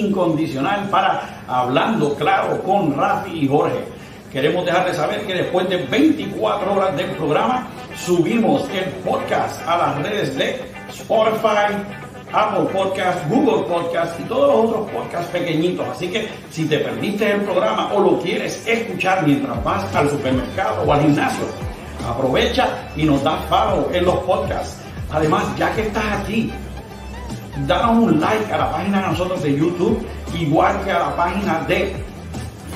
incondicional para Hablando Claro con Rafi y Jorge. Queremos dejarles saber que después de 24 horas del programa subimos el podcast a las redes de Spotify, Apple Podcast, Google Podcast y todos los otros podcasts pequeñitos. Así que si te perdiste el programa o lo quieres escuchar mientras vas al supermercado o al gimnasio, aprovecha y nos das follow en los podcasts. Además, ya que estás aquí, danos un like a la página de nosotros de YouTube, igual que a la página de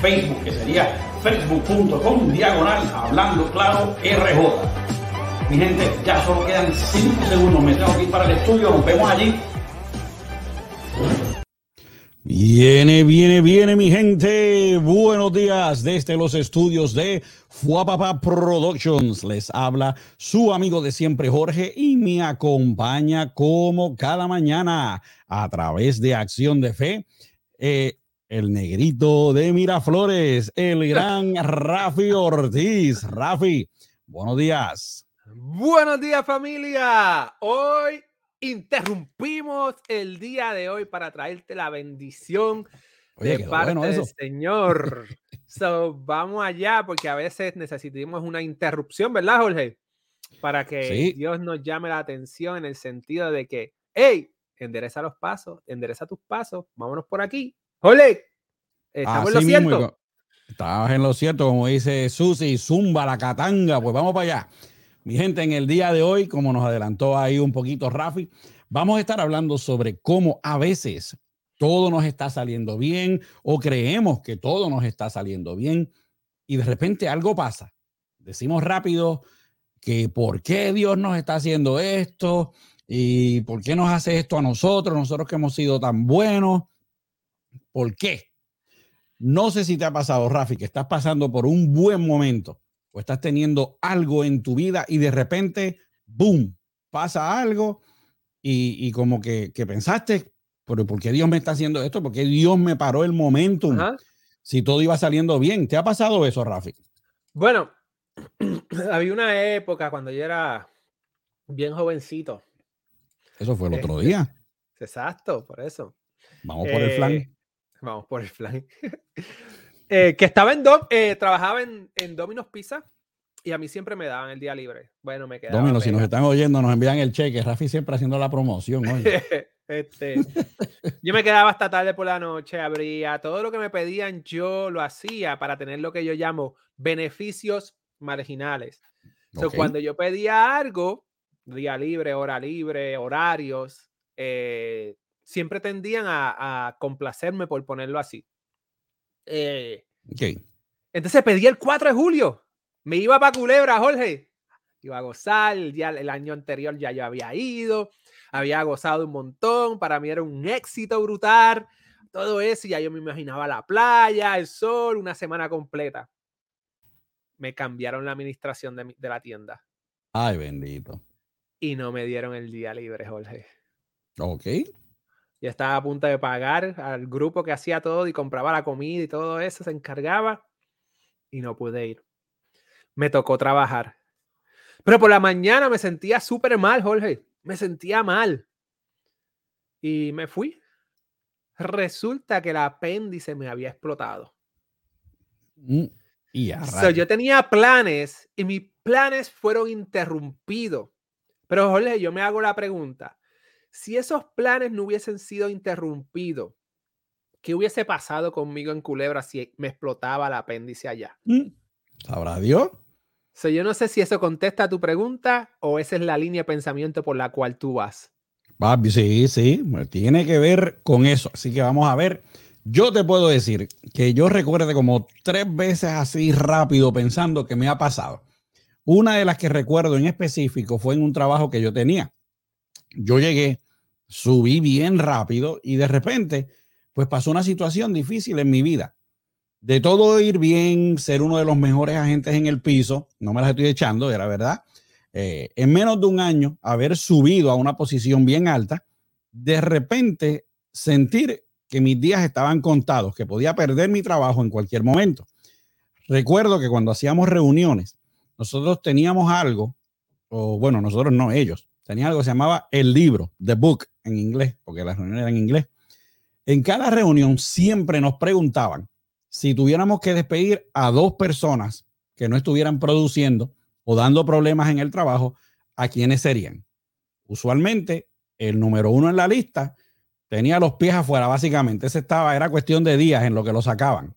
Facebook, que sería facebook.com diagonal hablando claro RJ. Mi gente, ya solo quedan 5 segundos, me tengo que ir para el estudio, nos vemos allí. Viene, viene, viene mi gente. Buenos días desde los estudios de Fuapapa Productions. Les habla su amigo de siempre Jorge y me acompaña como cada mañana a través de Acción de Fe. Eh, el negrito de Miraflores, el gran Rafi Ortiz. Rafi, buenos días. Buenos días familia. Hoy interrumpimos el día de hoy para traerte la bendición de parte del Señor. so, vamos allá porque a veces necesitamos una interrupción, ¿verdad, Jorge? Para que Dios nos llame la atención en el sentido de que, hey, endereza los pasos, endereza tus pasos, vámonos por aquí. Jorge, estamos en lo cierto. Estás en lo cierto, como dice Susi, zumba la catanga, pues vamos para allá. Mi gente, en el día de hoy, como nos adelantó ahí un poquito Rafi, vamos a estar hablando sobre cómo a veces todo nos está saliendo bien o creemos que todo nos está saliendo bien y de repente algo pasa. Decimos rápido que por qué Dios nos está haciendo esto y por qué nos hace esto a nosotros, nosotros que hemos sido tan buenos. ¿Por qué? No sé si te ha pasado, Rafi, que estás pasando por un buen momento o estás teniendo algo en tu vida y de repente, ¡boom!, pasa algo y, como que, pensaste, ¿pero ¿por qué Dios me está haciendo esto? ¿Por qué Dios me paró el momento? Si todo iba saliendo bien. ¿Te ha pasado eso, Rafi? Bueno, había una época cuando yo era bien jovencito. Eso fue el otro este, día. Exacto, por eso. Vamos por el flan. Eh, vamos por el flan. Eh, que estaba en eh, trabajaba en, en Domino's Pizza y a mí siempre me daban el día libre. Bueno, me quedaba. Domino's, si nos están oyendo, nos envían el cheque. Rafi siempre haciendo la promoción. este, yo me quedaba hasta tarde por la noche, abría todo lo que me pedían, yo lo hacía para tener lo que yo llamo beneficios marginales. cuando yo pedía algo, día libre, hora libre, horarios, eh, siempre tendían a, a complacerme por ponerlo así. Eh, Entonces pedí el 4 de julio. Me iba para Culebra, Jorge. Iba a gozar. El, día, el año anterior ya yo había ido. Había gozado un montón. Para mí era un éxito brutal. Todo eso. Y ya yo me imaginaba la playa, el sol, una semana completa. Me cambiaron la administración de, de la tienda. Ay, bendito. Y no me dieron el día libre, Jorge. Ok. Yo estaba a punto de pagar al grupo que hacía todo y compraba la comida y todo eso, se encargaba y no pude ir. Me tocó trabajar. Pero por la mañana me sentía súper mal, Jorge. Me sentía mal. Y me fui. Resulta que el apéndice me había explotado. Mm, y yo tenía planes y mis planes fueron interrumpidos. Pero Jorge, yo me hago la pregunta, si esos planes no hubiesen sido interrumpidos, ¿qué hubiese pasado conmigo en Culebra si me explotaba el apéndice allá? Mm, ¿Sabrá Dios? yo no sé si eso contesta a tu pregunta o esa es la línea de pensamiento por la cual tú vas. sí, sí, tiene que ver con eso. Así que vamos a ver. Yo te puedo decir que yo recuerde como tres veces así rápido pensando que me ha pasado. Una de las que recuerdo en específico fue en un trabajo que yo tenía. Yo llegué subí bien rápido y de repente, pues pasó una situación difícil en mi vida. De todo ir bien, ser uno de los mejores agentes en el piso, no me las estoy echando, era verdad. Eh, en menos de un año, haber subido a una posición bien alta, de repente sentir que mis días estaban contados, que podía perder mi trabajo en cualquier momento. Recuerdo que cuando hacíamos reuniones, nosotros teníamos algo, o bueno, nosotros no, ellos, tenía algo que se llamaba el libro, The Book en inglés, porque las reuniones eran en inglés. En cada reunión siempre nos preguntaban si tuviéramos que despedir a dos personas que no estuvieran produciendo o dando problemas en el trabajo, ¿a quiénes serían? Usualmente, el número uno en la lista tenía los pies afuera, básicamente. Ese estaba, era cuestión de días en lo que lo sacaban.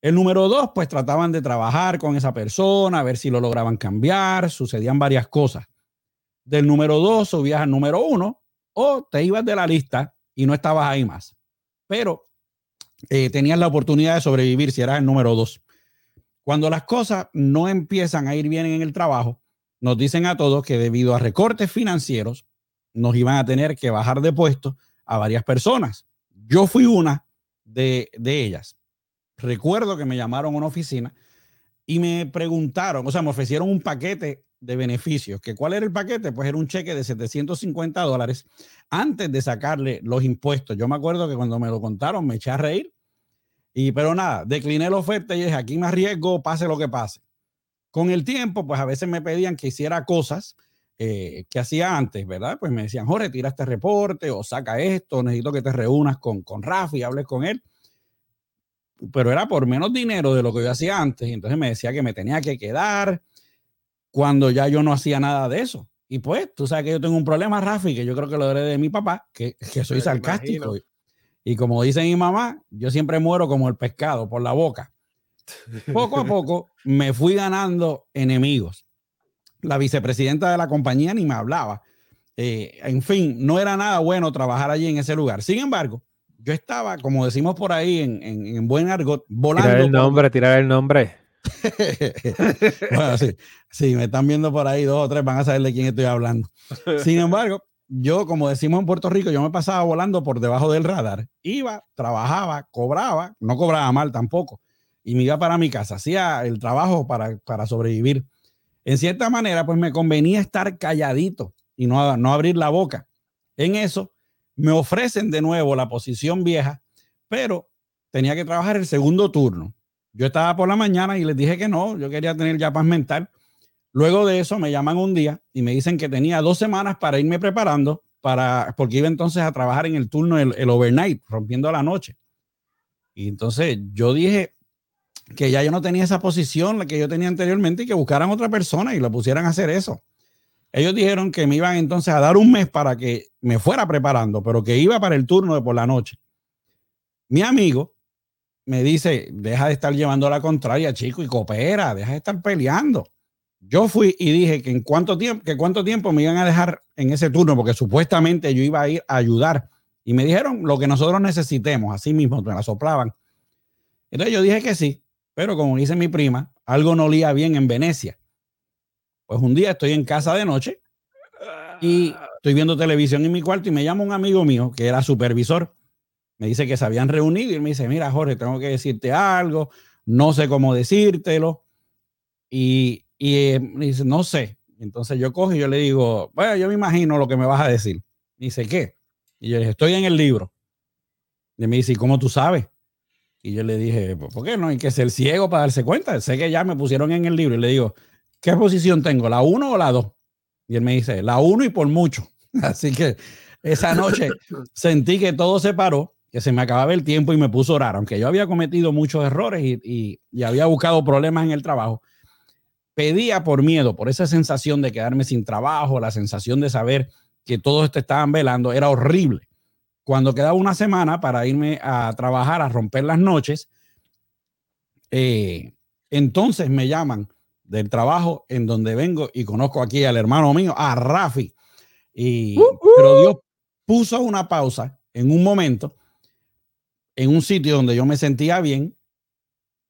El número dos, pues trataban de trabajar con esa persona, a ver si lo lograban cambiar, sucedían varias cosas. Del número dos subías al número uno o te ibas de la lista y no estabas ahí más. Pero eh, tenías la oportunidad de sobrevivir si eras el número dos. Cuando las cosas no empiezan a ir bien en el trabajo, nos dicen a todos que debido a recortes financieros, nos iban a tener que bajar de puesto a varias personas. Yo fui una de, de ellas. Recuerdo que me llamaron a una oficina y me preguntaron, o sea, me ofrecieron un paquete de beneficios. ¿Que ¿Cuál era el paquete? Pues era un cheque de 750 dólares antes de sacarle los impuestos. Yo me acuerdo que cuando me lo contaron me eché a reír. Y, pero nada, decliné la oferta y dije, aquí me arriesgo, pase lo que pase. Con el tiempo, pues a veces me pedían que hiciera cosas eh, que hacía antes, ¿verdad? Pues me decían, Jorge, tira este reporte o saca esto, necesito que te reúnas con, con Rafa y hables con él. Pero era por menos dinero de lo que yo hacía antes. Entonces me decía que me tenía que quedar cuando ya yo no hacía nada de eso. Y pues, tú sabes que yo tengo un problema, Rafi, que yo creo que lo heredé de mi papá, que, que soy sarcástico. Y, como dice mi mamá, yo siempre muero como el pescado por la boca. Poco a poco me fui ganando enemigos. La vicepresidenta de la compañía ni me hablaba. Eh, en fin, no era nada bueno trabajar allí en ese lugar. Sin embargo, yo estaba, como decimos por ahí en, en, buen argot, volando. Tirar el nombre, tirar el nombre. bueno, sí, me están viendo por ahí dos o tres, van a saber de quién estoy hablando. Sin embargo, yo, como decimos en Puerto Rico, yo me pasaba volando por debajo del radar. Iba, trabajaba, cobraba, no cobraba mal tampoco, y me iba para mi casa, hacía el trabajo para, para sobrevivir. En cierta manera, pues me convenía estar calladito y no, no abrir la boca. En eso, me ofrecen de nuevo la posición vieja, pero tenía que trabajar el segundo turno. Yo estaba por la mañana y les dije que no, yo quería tener ya paz mental. Luego de eso me llaman un día y me dicen que tenía dos semanas para irme preparando para, porque iba entonces a trabajar en el turno, el, el overnight, rompiendo la noche. Y entonces yo dije que ya yo no tenía esa posición la que yo tenía anteriormente y que buscaran otra persona y lo pusieran a hacer eso. Ellos dijeron que me iban entonces a dar un mes para que me fuera preparando, pero que iba para el turno de por la noche. Mi amigo me dice, deja de estar llevando la contraria, chico, y coopera, deja de estar peleando. Yo fui y dije que en cuánto tiempo, que cuánto tiempo me iban a dejar en ese turno, porque supuestamente yo iba a ir a ayudar. Y me dijeron lo que nosotros necesitemos, así mismo, me la soplaban. Entonces yo dije que sí, pero como dice mi prima, algo no olía bien en Venecia. Pues un día estoy en casa de noche y estoy viendo televisión en mi cuarto y me llama un amigo mío que era supervisor me dice que se habían reunido y me dice, mira, Jorge, tengo que decirte algo, no sé cómo decírtelo. Y, y eh, me dice, no sé. Entonces yo cojo y yo le digo, bueno, yo me imagino lo que me vas a decir. dice, ¿qué? Y yo le dije, estoy en el libro. Y me dice, ¿y cómo tú sabes? Y yo le dije, ¿por qué no hay que ser ciego para darse cuenta? Sé que ya me pusieron en el libro. Y le digo, ¿qué posición tengo? ¿La 1 o la 2? Y él me dice, la 1 y por mucho. Así que esa noche sentí que todo se paró que se me acababa el tiempo y me puso a orar, aunque yo había cometido muchos errores y, había buscado problemas en el trabajo, pedía por miedo, por esa sensación de quedarme sin trabajo, la sensación de saber que todos te estaban velando, era horrible. Cuando quedaba una semana para irme a trabajar, a romper las noches, eh, entonces me llaman del trabajo en donde vengo y conozco aquí al hermano mío, a Rafi. Y, uh, Pero uh. Dios puso una pausa en un momento en un sitio donde yo me sentía bien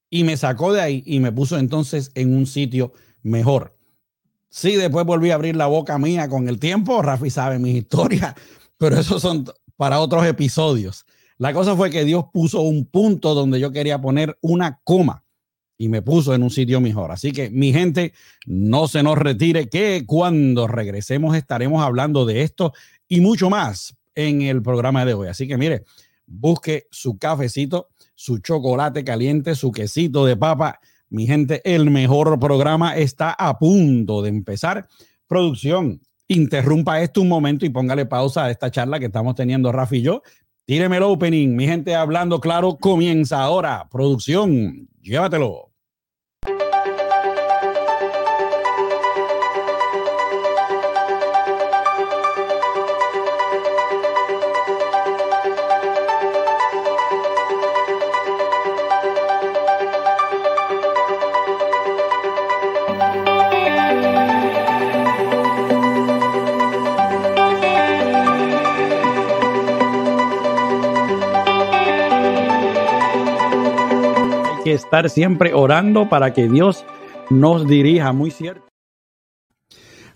y me sacó de ahí y me puso entonces en un sitio mejor. Sí, después volví a abrir la boca mía con el tiempo, Rafi sabe mis historias, pero esos son para otros episodios. La cosa fue que Dios puso un punto donde yo quería poner una coma y me puso en un sitio mejor. Así que mi gente, no se nos retire que cuando regresemos estaremos hablando de esto y mucho más en el programa de hoy. Así que mire, busque su cafecito, su chocolate caliente, su quesito de papa. Mi gente, el mejor programa está a punto de empezar. Producción, interrumpa esto un momento y póngale pausa a esta charla que estamos teniendo Rafi y yo. Tíreme el opening, mi gente hablando claro, comienza ahora. Producción, llévatelo. Estar siempre orando para que Dios nos dirija, muy cierto.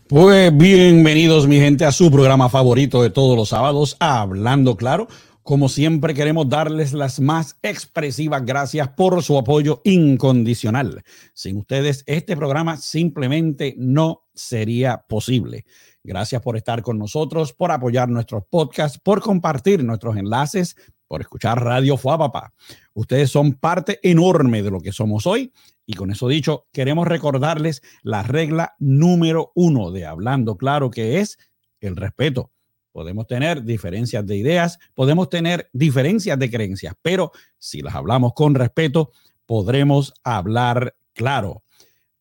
Pues bienvenidos mi gente a su programa favorito de todos los sábados, Hablando Claro. Como siempre queremos darles las más expresivas gracias por su apoyo incondicional. Sin ustedes este programa simplemente no sería posible. Gracias por estar con nosotros, por apoyar nuestros podcasts, por compartir nuestros enlaces, por escuchar Radio Fuapapa. Ustedes son parte enorme de lo que somos hoy. Y con eso dicho, queremos recordarles la regla número uno de Hablando Claro, que es el respeto. Podemos tener diferencias de ideas, podemos tener diferencias de creencias, pero si las hablamos con respeto, podremos hablar claro.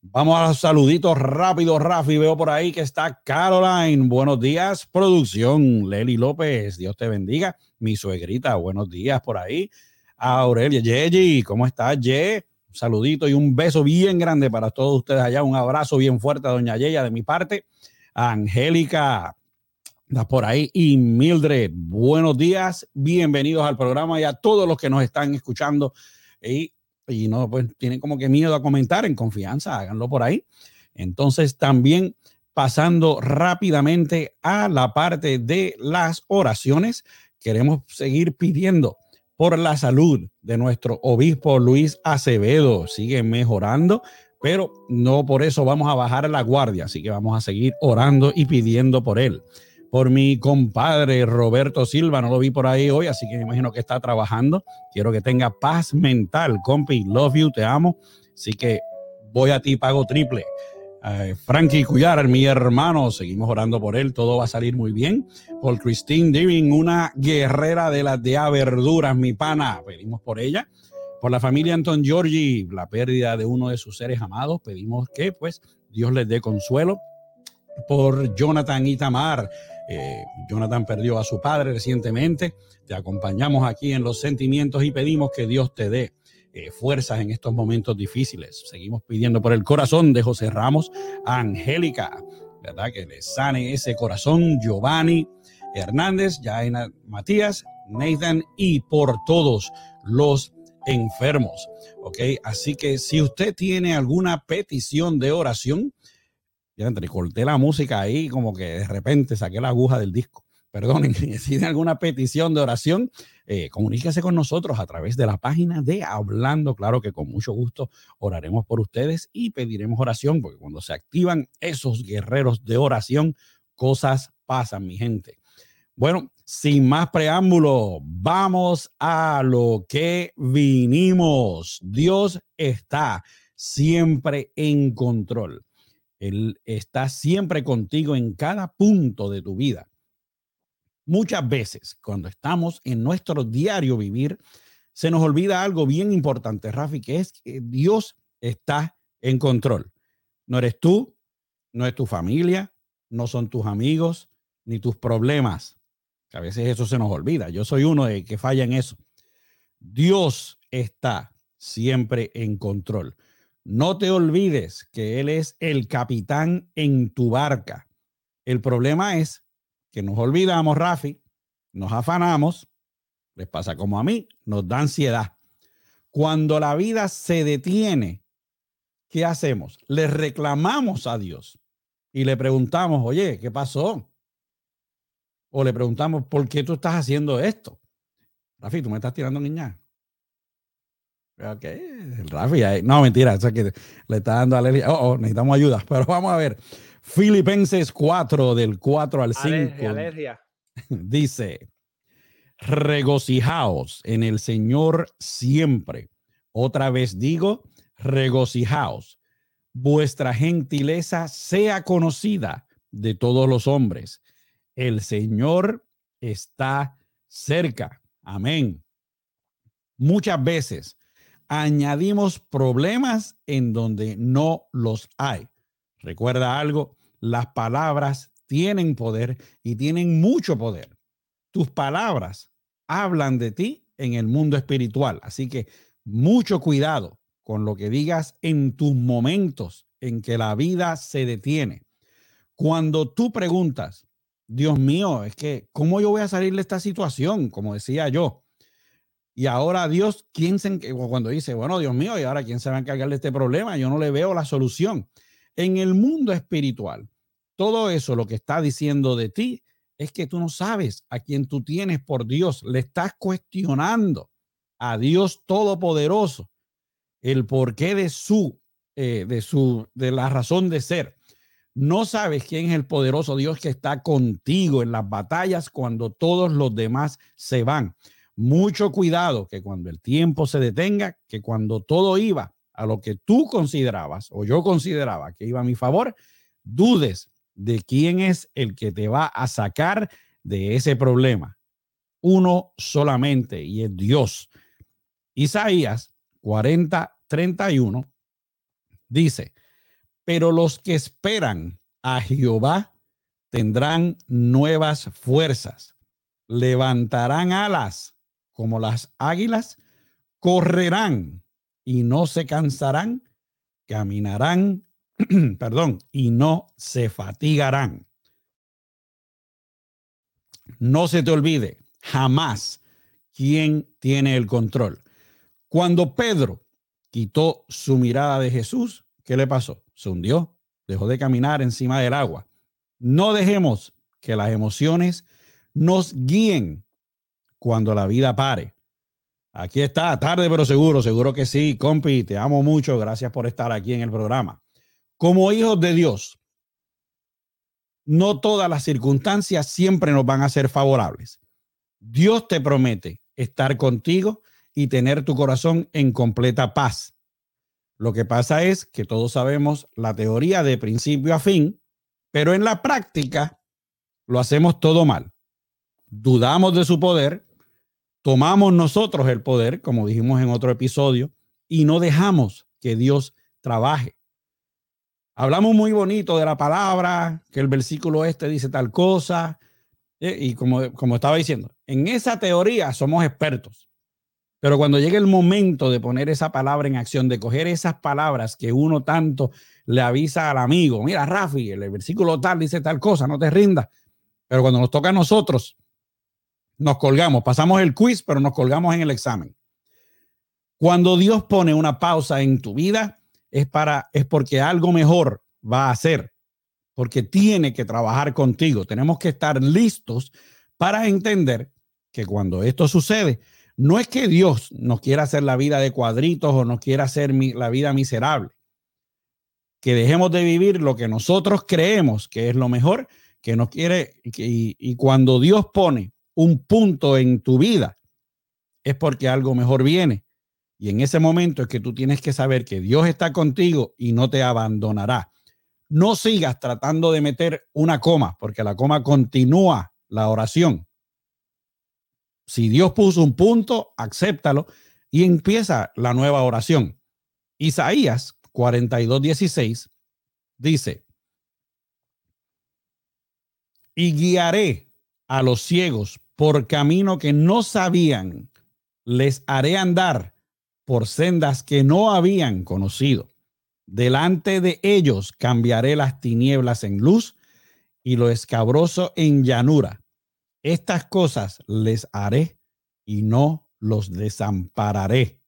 Vamos a los saluditos rápidos, Rafi. Veo por ahí que está Caroline. Buenos días, producción. Leli López, Dios te bendiga. Mi suegrita, buenos días por ahí. Aurelia, Yeji, ¿cómo estás, Ye? Un saludito y un beso bien grande para todos ustedes allá. Un abrazo bien fuerte a Doña Yeya de mi parte. Angélica, por ahí. Y Mildred, buenos días. Bienvenidos al programa y a todos los que nos están escuchando. Y, y no, pues tienen como que miedo a comentar en confianza, háganlo por ahí. Entonces, también pasando rápidamente a la parte de las oraciones, queremos seguir pidiendo por la salud de nuestro obispo Luis Acevedo. Sigue mejorando, pero no por eso vamos a bajar la guardia, así que vamos a seguir orando y pidiendo por él. Por mi compadre Roberto Silva, no lo vi por ahí hoy, así que me imagino que está trabajando. Quiero que tenga paz mental, compi. Love you, te amo. Así que voy a ti, pago triple. Frankie Cuyar, mi hermano, seguimos orando por él, todo va a salir muy bien. Por Christine Diving, una guerrera de las de verduras, mi pana, pedimos por ella. Por la familia Anton Giorgi, la pérdida de uno de sus seres amados, pedimos que pues Dios les dé consuelo. Por Jonathan Itamar, eh, Jonathan perdió a su padre recientemente, te acompañamos aquí en los sentimientos y pedimos que Dios te dé eh, fuerzas en estos momentos difíciles. Seguimos pidiendo por el corazón de José Ramos, Angélica, ¿verdad? Que le sane ese corazón, Giovanni Hernández, Jaina Matías, Nathan y por todos los enfermos. ¿Ok? Así que si usted tiene alguna petición de oración, ya corté la música ahí, como que de repente saqué la aguja del disco. Perdonen, si tiene alguna petición de oración, eh, comuníquese con nosotros a través de la página de Hablando. Claro que con mucho gusto oraremos por ustedes y pediremos oración, porque cuando se activan esos guerreros de oración, cosas pasan, mi gente. Bueno, sin más preámbulo, vamos a lo que vinimos. Dios está siempre en control. Él está siempre contigo en cada punto de tu vida. Muchas veces, cuando estamos en nuestro diario vivir, se nos olvida algo bien importante, Rafi, que es que Dios está en control. No eres tú, no es tu familia, no son tus amigos, ni tus problemas. a veces eso se nos olvida. Yo soy uno de que falla en eso. Dios está siempre en control. No te olvides que Él es el capitán en tu barca. El problema es que nos olvidamos, Rafi, nos afanamos, les pasa como a mí, nos da ansiedad. Cuando la vida se detiene, ¿qué hacemos? Le reclamamos a Dios y le preguntamos, oye, ¿qué pasó? O le preguntamos, ¿por qué tú estás haciendo esto? Rafi, tú me estás tirando niña. Ok, el Rafi, no, mentira, eso que le está dando alergia. Oh, oh, necesitamos ayuda, pero vamos a ver. Filipenses 4, del 4 al 5. Dice, regocijaos en el Señor siempre. Otra vez digo, regocijaos. Vuestra gentileza sea conocida de todos los hombres. El Señor está cerca. Amén. Muchas veces añadimos problemas en donde no los hay. Recuerda algo, las palabras tienen poder y tienen mucho poder. Tus palabras hablan de ti en el mundo espiritual. Así que mucho cuidado con lo que digas en tus momentos en que la vida se detiene. Cuando tú preguntas, Dios mío, es que, ¿cómo yo voy a salir de esta situación? Como decía yo. Y ahora Dios, ¿quién se, cuando dice, bueno, Dios mío, y ahora quién se va a encargar de este problema? Yo no le veo la solución. En el mundo espiritual, todo eso lo que está diciendo de ti es que tú no sabes a quién tú tienes por Dios. Le estás cuestionando a Dios Todopoderoso el porqué de su, eh, de su, de la razón de ser. No sabes quién es el poderoso Dios que está contigo en las batallas cuando todos los demás se van. Mucho cuidado que cuando el tiempo se detenga, que cuando todo iba a lo que tú considerabas o yo consideraba que iba a mi favor, dudes de quién es el que te va a sacar de ese problema. Uno solamente y es Dios. Isaías 40, 31 dice, pero los que esperan a Jehová tendrán nuevas fuerzas, levantarán alas como las águilas, correrán y no se cansarán, caminarán perdón, y no se fatigarán. No se te olvide jamás quién tiene el control. Cuando Pedro quitó su mirada de Jesús, ¿qué le pasó? Se hundió, dejó de caminar encima del agua. No dejemos que las emociones nos guíen cuando la vida pare. Aquí está, tarde pero seguro, seguro que sí, compi, te amo mucho, gracias por estar aquí en el programa. Como hijos de Dios, no todas las circunstancias siempre nos van a ser favorables. Dios te promete estar contigo y tener tu corazón en completa paz. Lo que pasa es que todos sabemos la teoría de principio a fin, pero en la práctica lo hacemos todo mal. Dudamos de su poder, tomamos nosotros el poder, como dijimos en otro episodio, y no dejamos que Dios trabaje. Hablamos muy bonito de la palabra, que el versículo este dice tal cosa, eh, y como, como estaba diciendo, en esa teoría somos expertos. Pero cuando llegue el momento de poner esa palabra en acción, de coger esas palabras que uno tanto le avisa al amigo, mira, Rafi, el versículo tal dice tal cosa, no te rindas. Pero cuando nos toca a nosotros, nos colgamos, pasamos el quiz, pero nos colgamos en el examen. Cuando Dios pone una pausa en tu vida, es para es porque algo mejor va a hacer, porque tiene que trabajar contigo. Tenemos que estar listos para entender que cuando esto sucede, no es que Dios nos quiera hacer la vida de cuadritos o nos quiera hacer la vida miserable. Que dejemos de vivir lo que nosotros creemos que es lo mejor, que nos quiere, y, y cuando Dios pone un punto en tu vida, es porque algo mejor viene. Y en ese momento es que tú tienes que saber que Dios está contigo y no te abandonará. No sigas tratando de meter una coma, porque la coma continúa la oración. Si Dios puso un punto, acéptalo y empieza la nueva oración. Isaías 42, 16 dice, y guiaré a los ciegos por camino que no sabían, les haré andar por sendas que no habían conocido. Delante de ellos cambiaré las tinieblas en luz y lo escabroso en llanura. Estas cosas les haré y no los desampararé.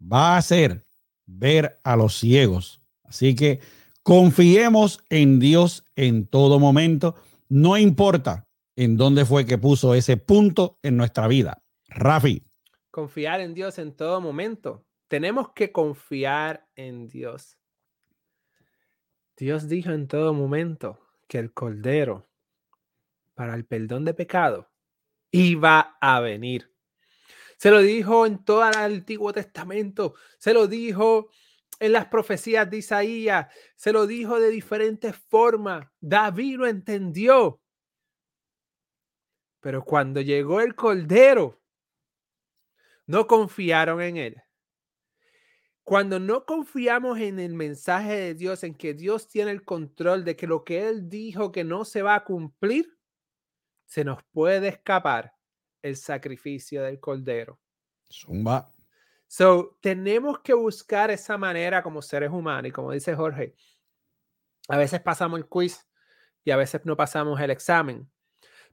Va a ser ver a los ciegos. Así que confiemos en Dios en todo momento. No importa en dónde fue que puso ese punto en nuestra vida. Rafi confiar en Dios en todo momento. Tenemos que confiar en Dios. Dios dijo en todo momento que el Cordero para el perdón de pecado iba a venir. Se lo dijo en todo el Antiguo Testamento, se lo dijo en las profecías de Isaías, se lo dijo de diferentes formas. David lo entendió. Pero cuando llegó el Cordero, no confiaron en él. Cuando no confiamos en el mensaje de Dios, en que Dios tiene el control de que lo que Él dijo que no se va a cumplir, se nos puede escapar el sacrificio del Cordero. Zumba. So, tenemos que buscar esa manera como seres humanos y como dice Jorge, a veces pasamos el quiz y a veces no pasamos el examen,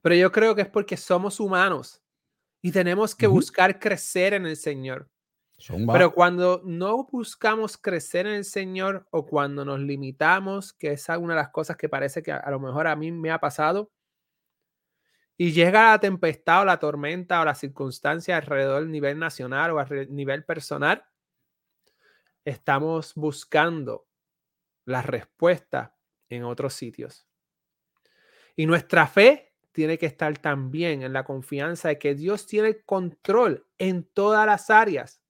pero yo creo que es porque somos humanos y tenemos que buscar crecer en el Señor. Pero cuando no buscamos crecer en el Señor o cuando nos limitamos, que es una de las cosas que parece que a, lo mejor a mí me ha pasado, y llega la tempestad o la tormenta o la circunstancia alrededor del nivel nacional o a nivel personal, estamos buscando la respuesta en otros sitios. Y nuestra fe tiene que estar también en la confianza de que Dios tiene control en todas las áreas.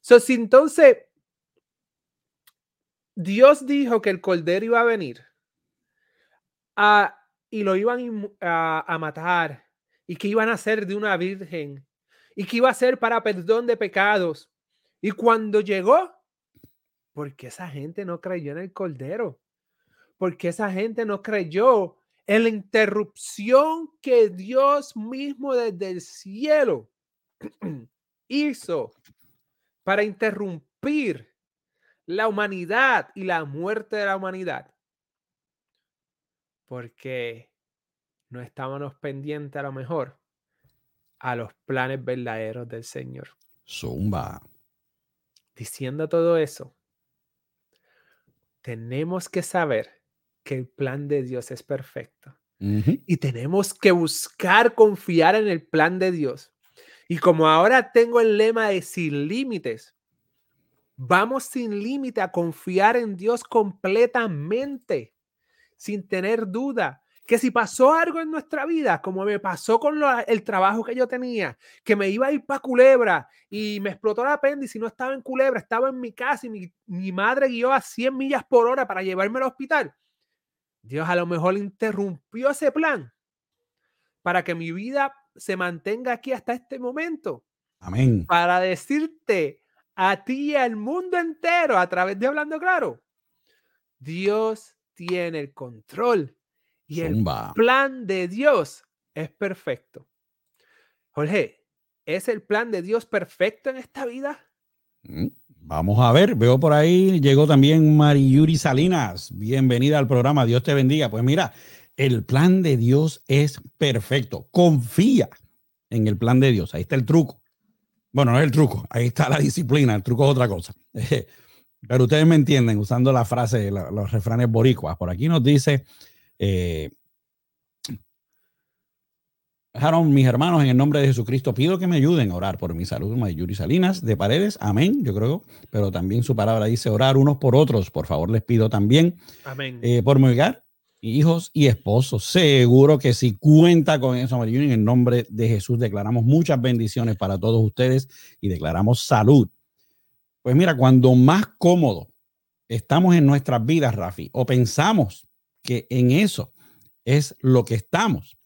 So, si entonces Dios dijo que el cordero iba a venir a y lo iban a, matar y que iban a ser de una virgen y que iba a ser para perdón de pecados. Y cuando llegó, porque esa gente no creyó en el Cordero? Porque esa gente no creyó en la interrupción que Dios mismo desde el cielo hizo para interrumpir la humanidad y la muerte de la humanidad porque no estábamos pendientes a lo mejor a los planes verdaderos del Señor. Zumba. Diciendo todo eso, tenemos que saber que el plan de Dios es perfecto. Y tenemos que buscar confiar en el plan de Dios. Y como ahora tengo el lema de sin límites, vamos sin límite a confiar en Dios completamente sin tener duda que si pasó algo en nuestra vida, como me pasó con el trabajo que yo tenía, que me iba a ir para Culebra y me explotó la apéndice y no estaba en Culebra, estaba en mi casa y mi, mi madre guió a 100 millas por hora para llevarme al hospital. Dios a lo mejor interrumpió ese plan para que mi vida se mantenga aquí hasta este momento. Amén. Para decirte a ti y al mundo entero a través de Hablando Claro, Dios tiene el control y el plan de Dios es perfecto. Jorge, ¿es el plan de Dios perfecto en esta vida? Mm, vamos a ver, veo por ahí, llegó también Mariyuri Salinas. Bienvenida al programa, Dios te bendiga. Pues mira, el plan de Dios es perfecto. Confía en el plan de Dios. Ahí está el truco. Bueno, no es el truco, ahí está la disciplina, el truco es otra cosa. Pero ustedes me entienden usando la frase, los refranes boricuas. Por aquí nos dice, eh, mis hermanos, en el nombre de Jesucristo, pido que me ayuden a orar por mi salud, Mayuri Salinas de Paredes. Amén, yo creo. Pero también su palabra dice orar unos por otros. Por favor, les pido también. Amén. Eh, por mi hogar, hijos y esposos. Seguro que si cuenta con eso, Mayuri, en el nombre de Jesús declaramos muchas bendiciones para todos ustedes y declaramos salud pues mira, cuando más cómodo estamos en nuestras vidas, Rafi, o pensamos que en eso es lo que estamos,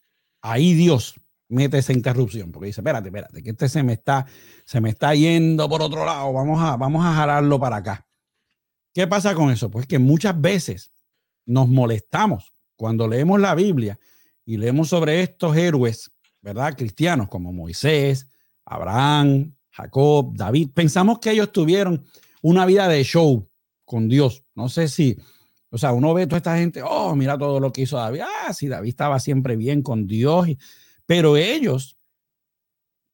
ahí Dios mete esa interrupción, porque dice, espérate, espérate, que este se me está, se me está yendo por otro lado, vamos a, vamos a jalarlo para acá. ¿Qué pasa con eso? Pues que muchas veces nos molestamos cuando leemos la Biblia y leemos sobre estos héroes, ¿verdad? Cristianos como Moisés, Abraham, Jacob, David. Pensamos que ellos tuvieron una vida de show con Dios. No sé si, o sea, uno ve toda esta gente, oh, mira todo lo que hizo David. Ah, sí, David estaba siempre bien con Dios. Pero ellos,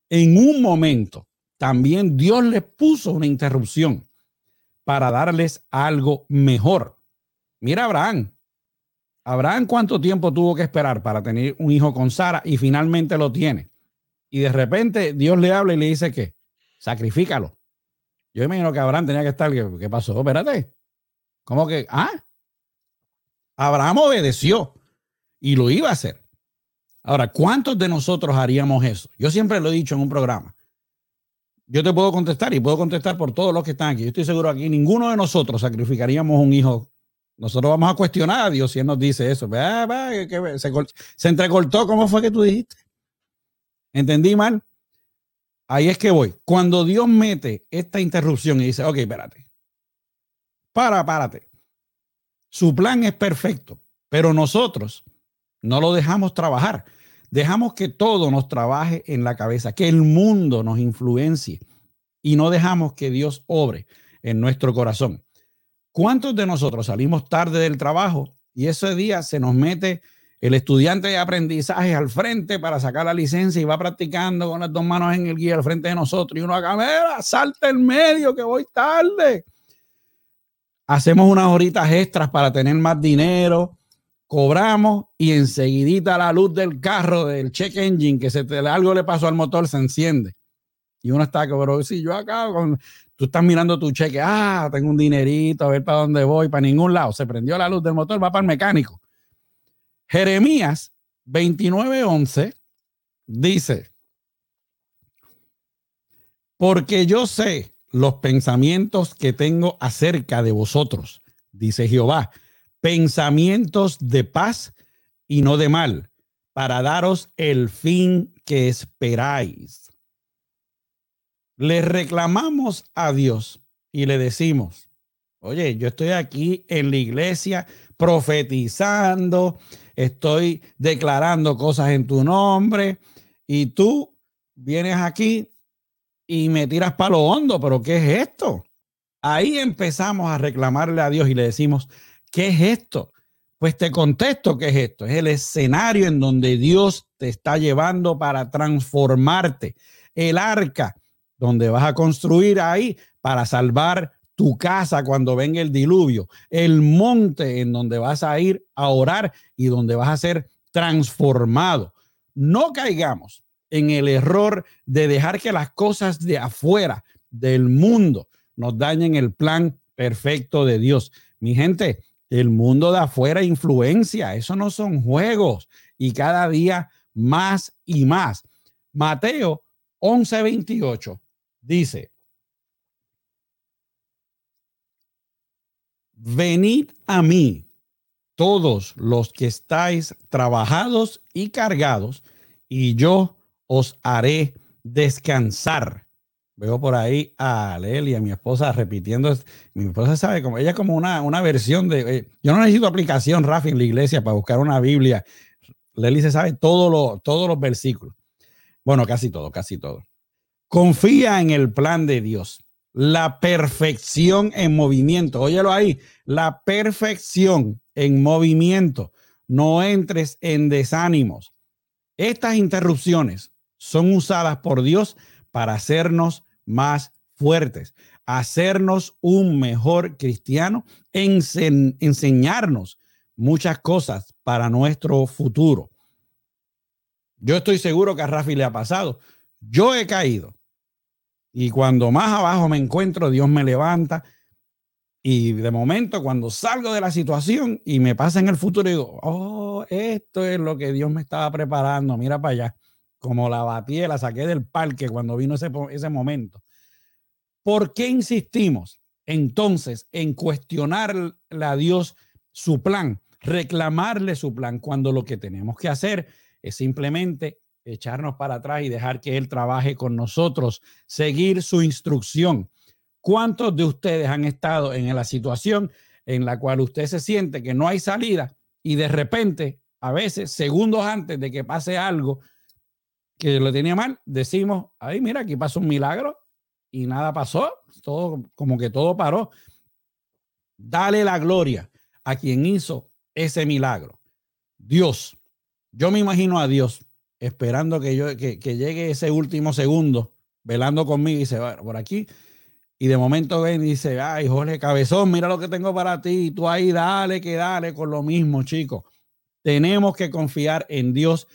en un momento, también Dios les puso una interrupción para darles algo mejor. Mira Abraham. Abraham, ¿cuánto tiempo tuvo que esperar para tener un hijo con Sara y finalmente lo tiene? Y de repente Dios le habla y le dice que sacrifícalo. Yo imagino que Abraham tenía que estar, ¿qué, pasó? Espérate. ¿Cómo que? Ah, Abraham obedeció y lo iba a hacer. Ahora, ¿cuántos de nosotros haríamos eso? Yo siempre lo he dicho en un programa. yo te puedo contestar y puedo contestar por todos los que están aquí. Yo estoy seguro aquí, ninguno de nosotros sacrificaríamos un hijo. Nosotros vamos a cuestionar a Dios si Él nos dice eso. se, se entrecortó, ¿cómo fue que tú dijiste? ¿Entendí mal? Ahí es que voy. Cuando Dios mete esta interrupción y dice, ok, espérate, para, párate. Su plan es perfecto, pero nosotros no lo dejamos trabajar. Dejamos que todo nos trabaje en la cabeza, que el mundo nos influencie y no dejamos que Dios obre en nuestro corazón. ¿Cuántos de nosotros salimos tarde del trabajo y ese día se nos mete el estudiante de aprendizaje al frente para sacar la licencia y va practicando con las dos manos en el guía al frente de nosotros y uno acá, mira, salta el medio que voy tarde. Hacemos unas horitas extras para tener más dinero cobramos y enseguidita la luz del carro, del check engine, que se te, algo le pasó al motor, se enciende. Y uno está, pero si yo acá, con, tú estás mirando tu cheque, ah, tengo un dinerito, a ver para dónde voy, para ningún lado. Se prendió la luz del motor, va para el mecánico. Jeremías 29:11 dice, porque yo sé los pensamientos que tengo acerca de vosotros, dice Jehová, pensamientos de paz y no de mal, para daros el fin que esperáis. Le reclamamos a Dios y le decimos, oye, yo estoy aquí en la iglesia profetizando, estoy declarando cosas en tu nombre y tú vienes aquí y me tiras para lo hondo, pero ¿qué es esto? Ahí empezamos a reclamarle a Dios y le decimos, ¿Qué es esto? Pues te contesto qué es esto. Es el escenario en donde Dios te está llevando para transformarte. El arca donde vas a construir ahí para salvar tu casa cuando venga el diluvio. El monte en donde vas a ir a orar y donde vas a ser transformado. No caigamos en el error de dejar que las cosas de afuera del mundo nos dañen el plan perfecto de Dios. Mi gente, el mundo de afuera influencia, eso no son juegos y cada día más y más. Mateo 11:28 dice, venid a mí todos los que estáis trabajados y cargados, y yo os haré descansar. Veo por ahí a Leli, a mi esposa, repitiendo. Mi esposa sabe como, ella es como una, una versión de. Eh, yo no necesito aplicación, Rafi, en la iglesia para buscar una Biblia. Leli se sabe todo todos los versículos. Bueno, casi todo, casi todo. Confía en el plan de Dios. La perfección en movimiento. Óyelo ahí. La perfección en movimiento. No entres en desánimos. Estas interrupciones son usadas por Dios para hacernos más fuertes, hacernos un mejor cristiano, enseñarnos muchas cosas para nuestro futuro. Yo estoy seguro que a Rafi le ha pasado. Yo he caído. Y cuando más abajo me encuentro, Dios me levanta. Y de momento, cuando salgo de la situación y me pasa en el futuro, digo, oh, esto es lo que Dios me estaba preparando. Mira para allá. Como la batí, la saqué del parque cuando vino ese, ese momento. ¿Por qué insistimos entonces en cuestionarle a Dios su plan, reclamarle su plan, cuando lo que tenemos que hacer es simplemente echarnos para atrás y dejar que Él trabaje con nosotros, seguir su instrucción? ¿Cuántos de ustedes han estado en la situación en la cual usted se siente que no hay salida y de repente, a veces, segundos antes de que pase algo que lo tenía mal, decimos, ay, mira, aquí pasó un milagro y nada pasó, todo como que todo paró. Dale la gloria a quien hizo ese milagro. Dios, yo me imagino a Dios esperando que yo que, llegue ese último segundo, velando conmigo y se va por aquí. Y de momento ven y dice, ay, Jorge Cabezón, mira lo que tengo para ti. Y tú ahí, dale, que dale con lo mismo, chicos. Tenemos que confiar en Dios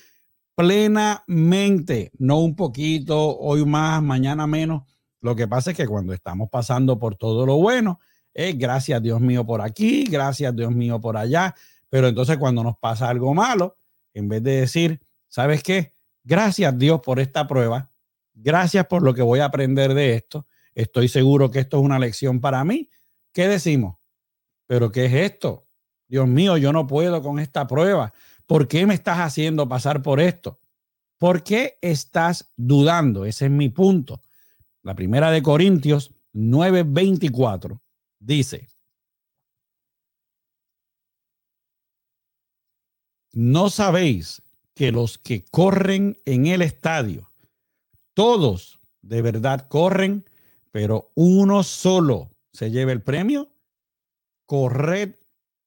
plenamente, no un poquito, hoy más, mañana menos lo que pasa es que cuando estamos pasando por todo lo bueno, es gracias Dios mío por aquí, gracias Dios mío por allá, pero entonces cuando nos pasa algo malo, en vez de decir, ¿sabes qué? Gracias Dios por esta prueba, Gracias por lo que voy a aprender de esto. Estoy seguro que esto es una lección para mí. ¿Qué decimos? ¿Pero qué es esto? Dios mío, yo no puedo con esta prueba. ¿Por qué me estás haciendo pasar por esto? ¿Por qué estás dudando? Ese es mi punto. La primera de Corintios 9:24 dice, ¿no sabéis que los que corren en el estadio, todos de verdad corren, pero uno solo se lleva el premio? Corred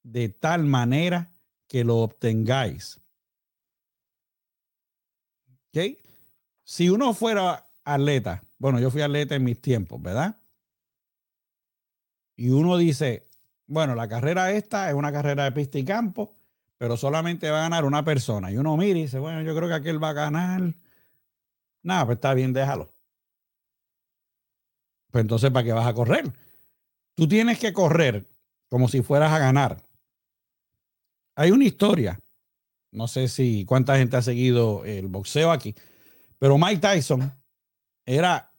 de tal manera que lo obtengáis. ¿Ok? Si uno fuera atleta, bueno, yo fui atleta en mis tiempos, ¿verdad? Y uno dice, bueno, la carrera esta es una carrera de pista y campo, pero solamente va a ganar una persona. Y uno mira y dice, bueno, yo creo que aquel va a ganar. Nada, pues está bien, déjalo. Pues entonces, ¿para qué vas a correr? Tú tienes que correr como si fueras a ganar. Hay una historia, no sé si cuánta gente ha seguido el boxeo aquí, pero Mike Tyson era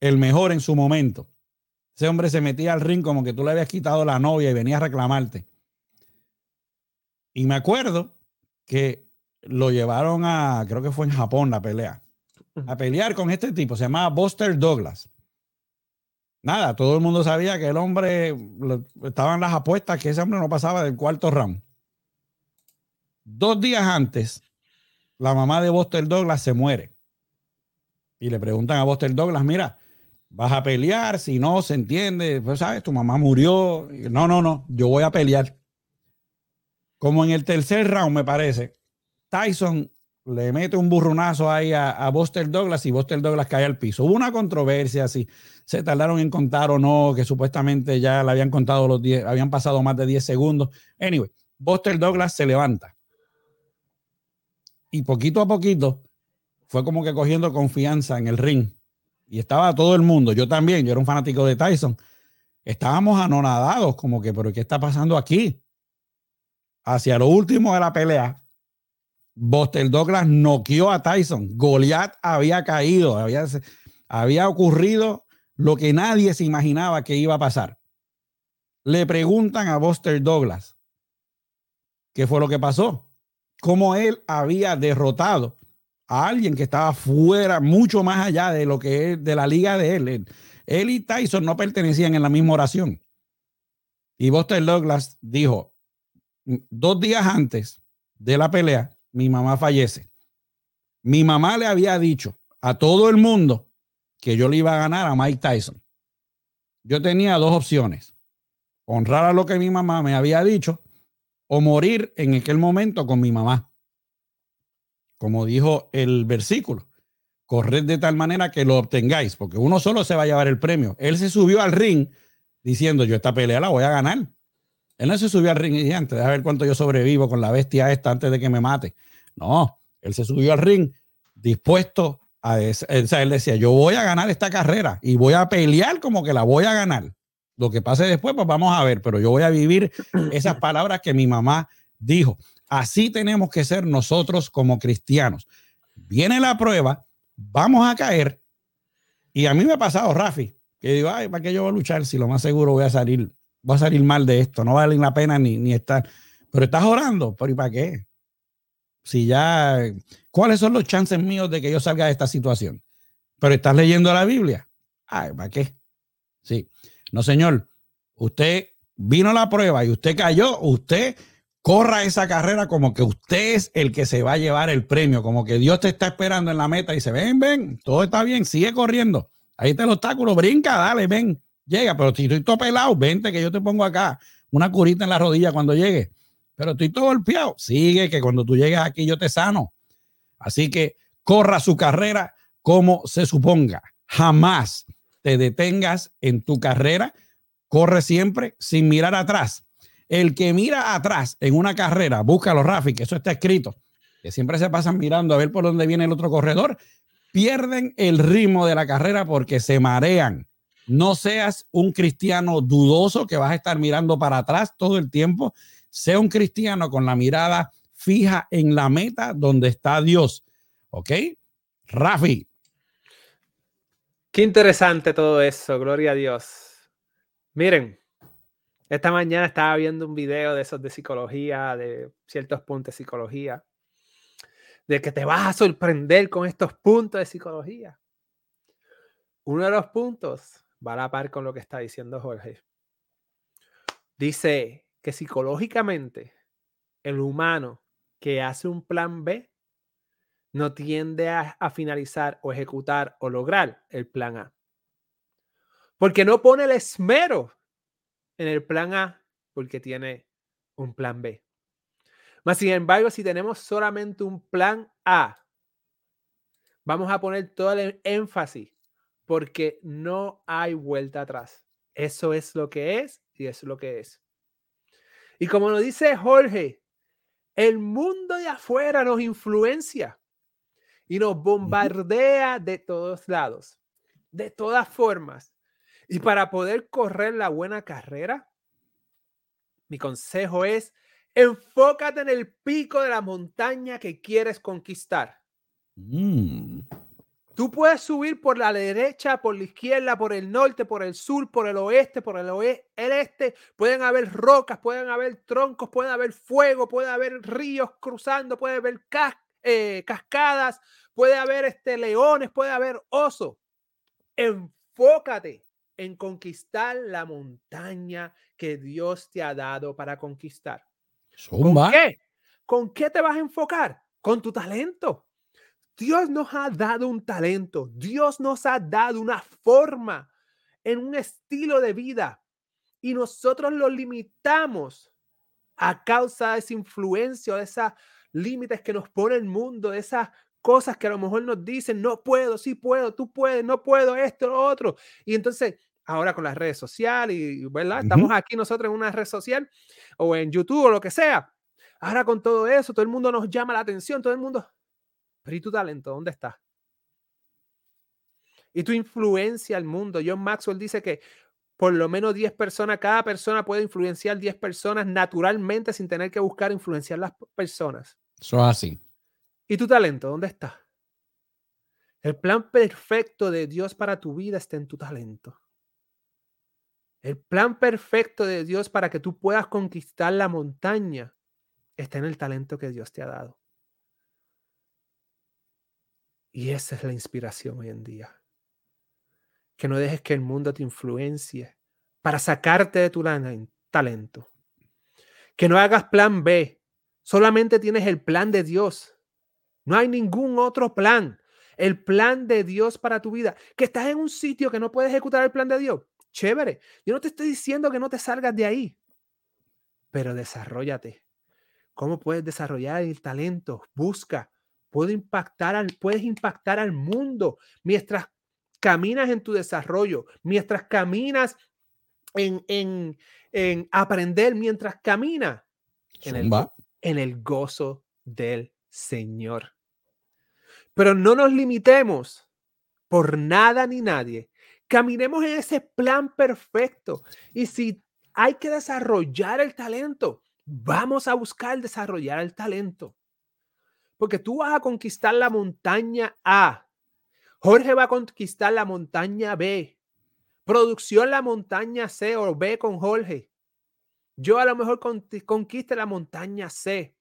el mejor en su momento. Ese hombre se metía al ring como que tú le habías quitado la novia y venía a reclamarte. Y me acuerdo que lo llevaron a, creo que fue en Japón la pelea, a pelear con este tipo, se llamaba Buster Douglas. Nada, todo el mundo sabía que el hombre, estaban las apuestas que ese hombre no pasaba del cuarto round. Dos días antes, la mamá de Buster Douglas se muere. Y le preguntan a Buster Douglas, mira, vas a pelear, si no se entiende, pues sabes, tu mamá murió. No, no, no, yo voy a pelear. Como en el tercer round, me parece, Tyson le mete un burrunazo ahí a, Buster Douglas y Buster Douglas cae al piso. Hubo una controversia si se tardaron en contar o no, que supuestamente ya le habían contado los 10, habían pasado más de 10 segundos. Anyway, Buster Douglas se levanta. Y poquito a poquito fue como que cogiendo confianza en el ring. Y estaba todo el mundo, yo también, yo era un fanático de Tyson. Estábamos anonadados, como que, pero ¿qué está pasando aquí? Hacia lo último de la pelea, Buster Douglas noqueó a Tyson. Goliath había caído, había, había ocurrido lo que nadie se imaginaba que iba a pasar. Le preguntan a Buster Douglas qué fue lo que pasó, cómo él había derrotado a alguien que estaba fuera, mucho más allá de lo que es de la liga de él. Él y Tyson no pertenecían en la misma oración. Y Buster Douglas dijo, dos días antes de la pelea, mi mamá fallece. Mi mamá le había dicho a todo el mundo que yo le iba a ganar a Mike Tyson. Yo tenía dos opciones. Honrar a lo que mi mamá me había dicho o morir en aquel momento con mi mamá. Como dijo el versículo, corred de tal manera que lo obtengáis, porque uno solo se va a llevar el premio. Él se subió al ring diciendo, yo esta pelea la voy a ganar. Él no se subió al ring y dije, antes, a ver cuánto yo sobrevivo con la bestia esta antes de que me mate. No, él se subió al ring dispuesto a... él decía, yo voy a ganar esta carrera y voy a pelear como que la voy a ganar. Lo que pase después, pues vamos a ver, pero yo voy a vivir esas palabras que mi mamá dijo. Así tenemos que ser nosotros como cristianos. Viene la prueba, vamos a caer. Y a mí me ha pasado, Rafi, que digo, ay, ¿para qué yo voy a luchar si lo más seguro voy a salir va a salir mal de esto, no vale la pena ni, ni estar. Pero estás orando, ¿pero y para qué? Si ya, ¿cuáles son los chances míos de que yo salga de esta situación? Pero estás leyendo la Biblia. Ay, ¿para qué? Sí. No, señor. Usted vino la prueba y usted cayó, usted corra esa carrera como que usted es el que se va a llevar el premio, como que Dios te está esperando en la meta y dice, ven, ven, todo está bien, sigue corriendo. Ahí está el obstáculo, brinca, dale, ven. Llega, pero si estoy todo pelado, vente que yo te pongo acá una curita en la rodilla cuando llegue. Pero estoy todo golpeado. Sigue que cuando tú llegues aquí yo te sano. Así que corra su carrera como se suponga. Jamás te detengas en tu carrera. Corre siempre sin mirar atrás. El que mira atrás en una carrera, búscalo, Rafi, que eso está escrito, que siempre se pasan mirando a ver por dónde viene el otro corredor, pierden el ritmo de la carrera porque se marean no seas un cristiano dudoso que vas a estar mirando para atrás todo el tiempo. Sea un cristiano con la mirada fija en la meta donde está Dios. ¿Ok? Rafi. Qué interesante todo eso, gloria a Dios. Miren, esta mañana estaba viendo un video de esos de psicología, de ciertos puntos de psicología, de que te vas a sorprender con estos puntos de psicología. Uno de los puntos va a la par con lo que está diciendo Jorge. Dice que psicológicamente el humano que hace un plan B no tiende a, finalizar o ejecutar o lograr el plan A. Porque no pone el esmero en el plan A porque tiene un plan B. Más sin embargo, si tenemos solamente un plan A, vamos a poner todo el énfasis porque no hay vuelta atrás. Eso es lo que es y es lo que es. Y como nos dice Jorge, el mundo de afuera nos influencia y nos bombardea de todos lados, de todas formas. Y para poder correr la buena carrera, mi consejo es, enfócate en el pico de la montaña que quieres conquistar. Mm. Tú puedes subir por la derecha, por la izquierda, por el norte, por el sur, por el oeste, por el, oeste, el este. Pueden haber rocas, pueden haber troncos, puede haber fuego, puede haber ríos cruzando, puede haber cascas eh, cascadas, puede haber este, leones, puede haber osos. Enfócate en conquistar la montaña que Dios te ha dado para conquistar. ¿Con qué? ¿Con qué te vas a enfocar? Con tu talento. Dios nos ha dado un talento. Dios nos ha dado una forma en un estilo de vida y nosotros lo limitamos a causa de esa influencia o de esa límites que nos pone el mundo, esas cosas que a lo mejor nos dicen, no puedo, sí puedo, tú puedes, no puedo, esto, lo otro. Y entonces, ahora con las redes sociales, y, ¿verdad? Estamos aquí nosotros en una red social o en YouTube o lo que sea. Ahora con todo eso, todo el mundo nos llama la atención, todo el mundo, pero ¿y tu talento? ¿Dónde está? Y tu influencia al mundo. John Maxwell dice que por lo menos 10 personas, cada persona puede influenciar 10 personas naturalmente sin tener que buscar influenciar las personas. Es así. ¿Y tu talento? ¿Dónde está? El plan perfecto de Dios para tu vida está en tu talento. El plan perfecto de Dios para que tú puedas conquistar la montaña está en el talento que Dios te ha dado. Y esa es la inspiración hoy en día. Que no dejes que el mundo te influencie para sacarte de tu talento. Que no hagas plan B Solamente tienes el plan de Dios. No hay ningún otro plan. El plan de Dios para tu vida. Que estás en un sitio que no puedes ejecutar el plan de Dios. Chévere. Yo no te estoy diciendo que no te salgas de ahí. Pero desarrollate. ¿Cómo puedes desarrollar el talento? Busca. impactar al, puedes impactar al mundo mientras caminas en tu desarrollo, mientras caminas en, en, aprender, mientras caminas en el, en el gozo del Señor. Pero no nos limitemos por nada ni nadie. Caminemos en ese plan perfecto. Y si hay que desarrollar el talento, vamos a buscar desarrollar el talento. Porque tú vas a conquistar la montaña A. Jorge va a conquistar la montaña B. Producción la montaña C o B con Jorge. Yo a lo mejor conquiste la montaña C.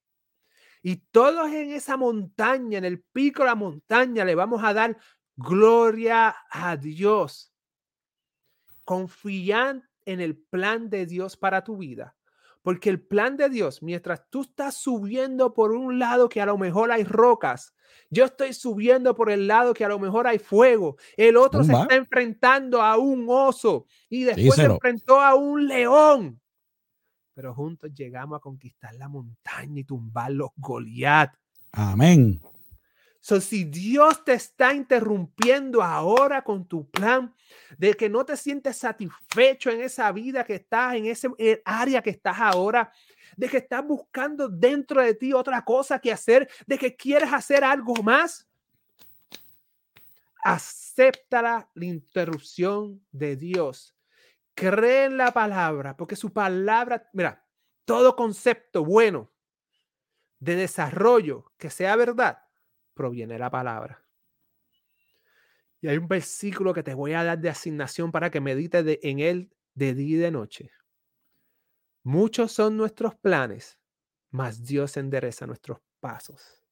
Y todos en esa montaña, en el pico de la montaña, le vamos a dar gloria a Dios. Confían en el plan de Dios para tu vida. Porque el plan de Dios, mientras tú estás subiendo por un lado que a lo mejor hay rocas, yo estoy subiendo por el lado que a lo mejor hay fuego, el otro se está enfrentando a un oso y después se enfrentó a un león pero juntos llegamos a conquistar la montaña y tumbar los Goliat. Amén. So, si Dios te está interrumpiendo ahora con tu plan de que no te sientes satisfecho en esa vida que estás, en ese eh, área que estás ahora, de que estás buscando dentro de ti otra cosa que hacer, de que quieres hacer algo más, acepta la interrupción de Dios Cree en la palabra, porque su palabra, mira, todo concepto bueno de desarrollo que sea verdad, proviene de la palabra. Y hay un versículo que te voy a dar de asignación para que medites en él de día y de noche. Muchos son nuestros planes, mas Dios endereza nuestros pasos.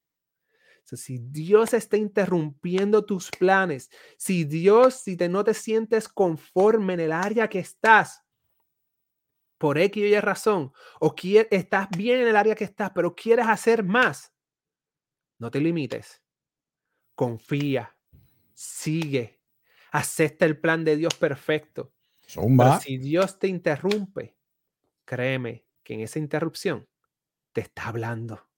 Si Dios está interrumpiendo tus planes, si Dios, si te, no te sientes conforme en el área que estás, por X y Y razón, o estás bien en el área que estás, pero quieres hacer más, no te limites. Confía, sigue, acepta el plan de Dios perfecto. si Dios te interrumpe, créeme que en esa interrupción te está hablando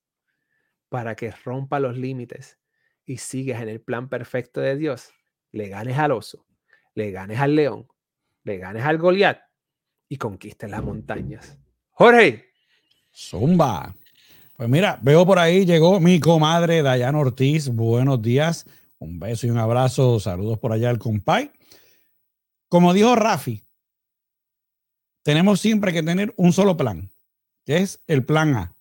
para que rompa los límites y sigas en el plan perfecto de Dios. Le ganes al oso, le ganes al león, le ganes al Goliat y conquistes las montañas. Jorge. Zumba. Pues mira, veo por ahí, llegó mi comadre Dayana Ortiz. Buenos días. Un beso y un abrazo. Saludos por allá al compay. Como dijo Rafi, tenemos siempre que tener un solo plan, que es el plan A.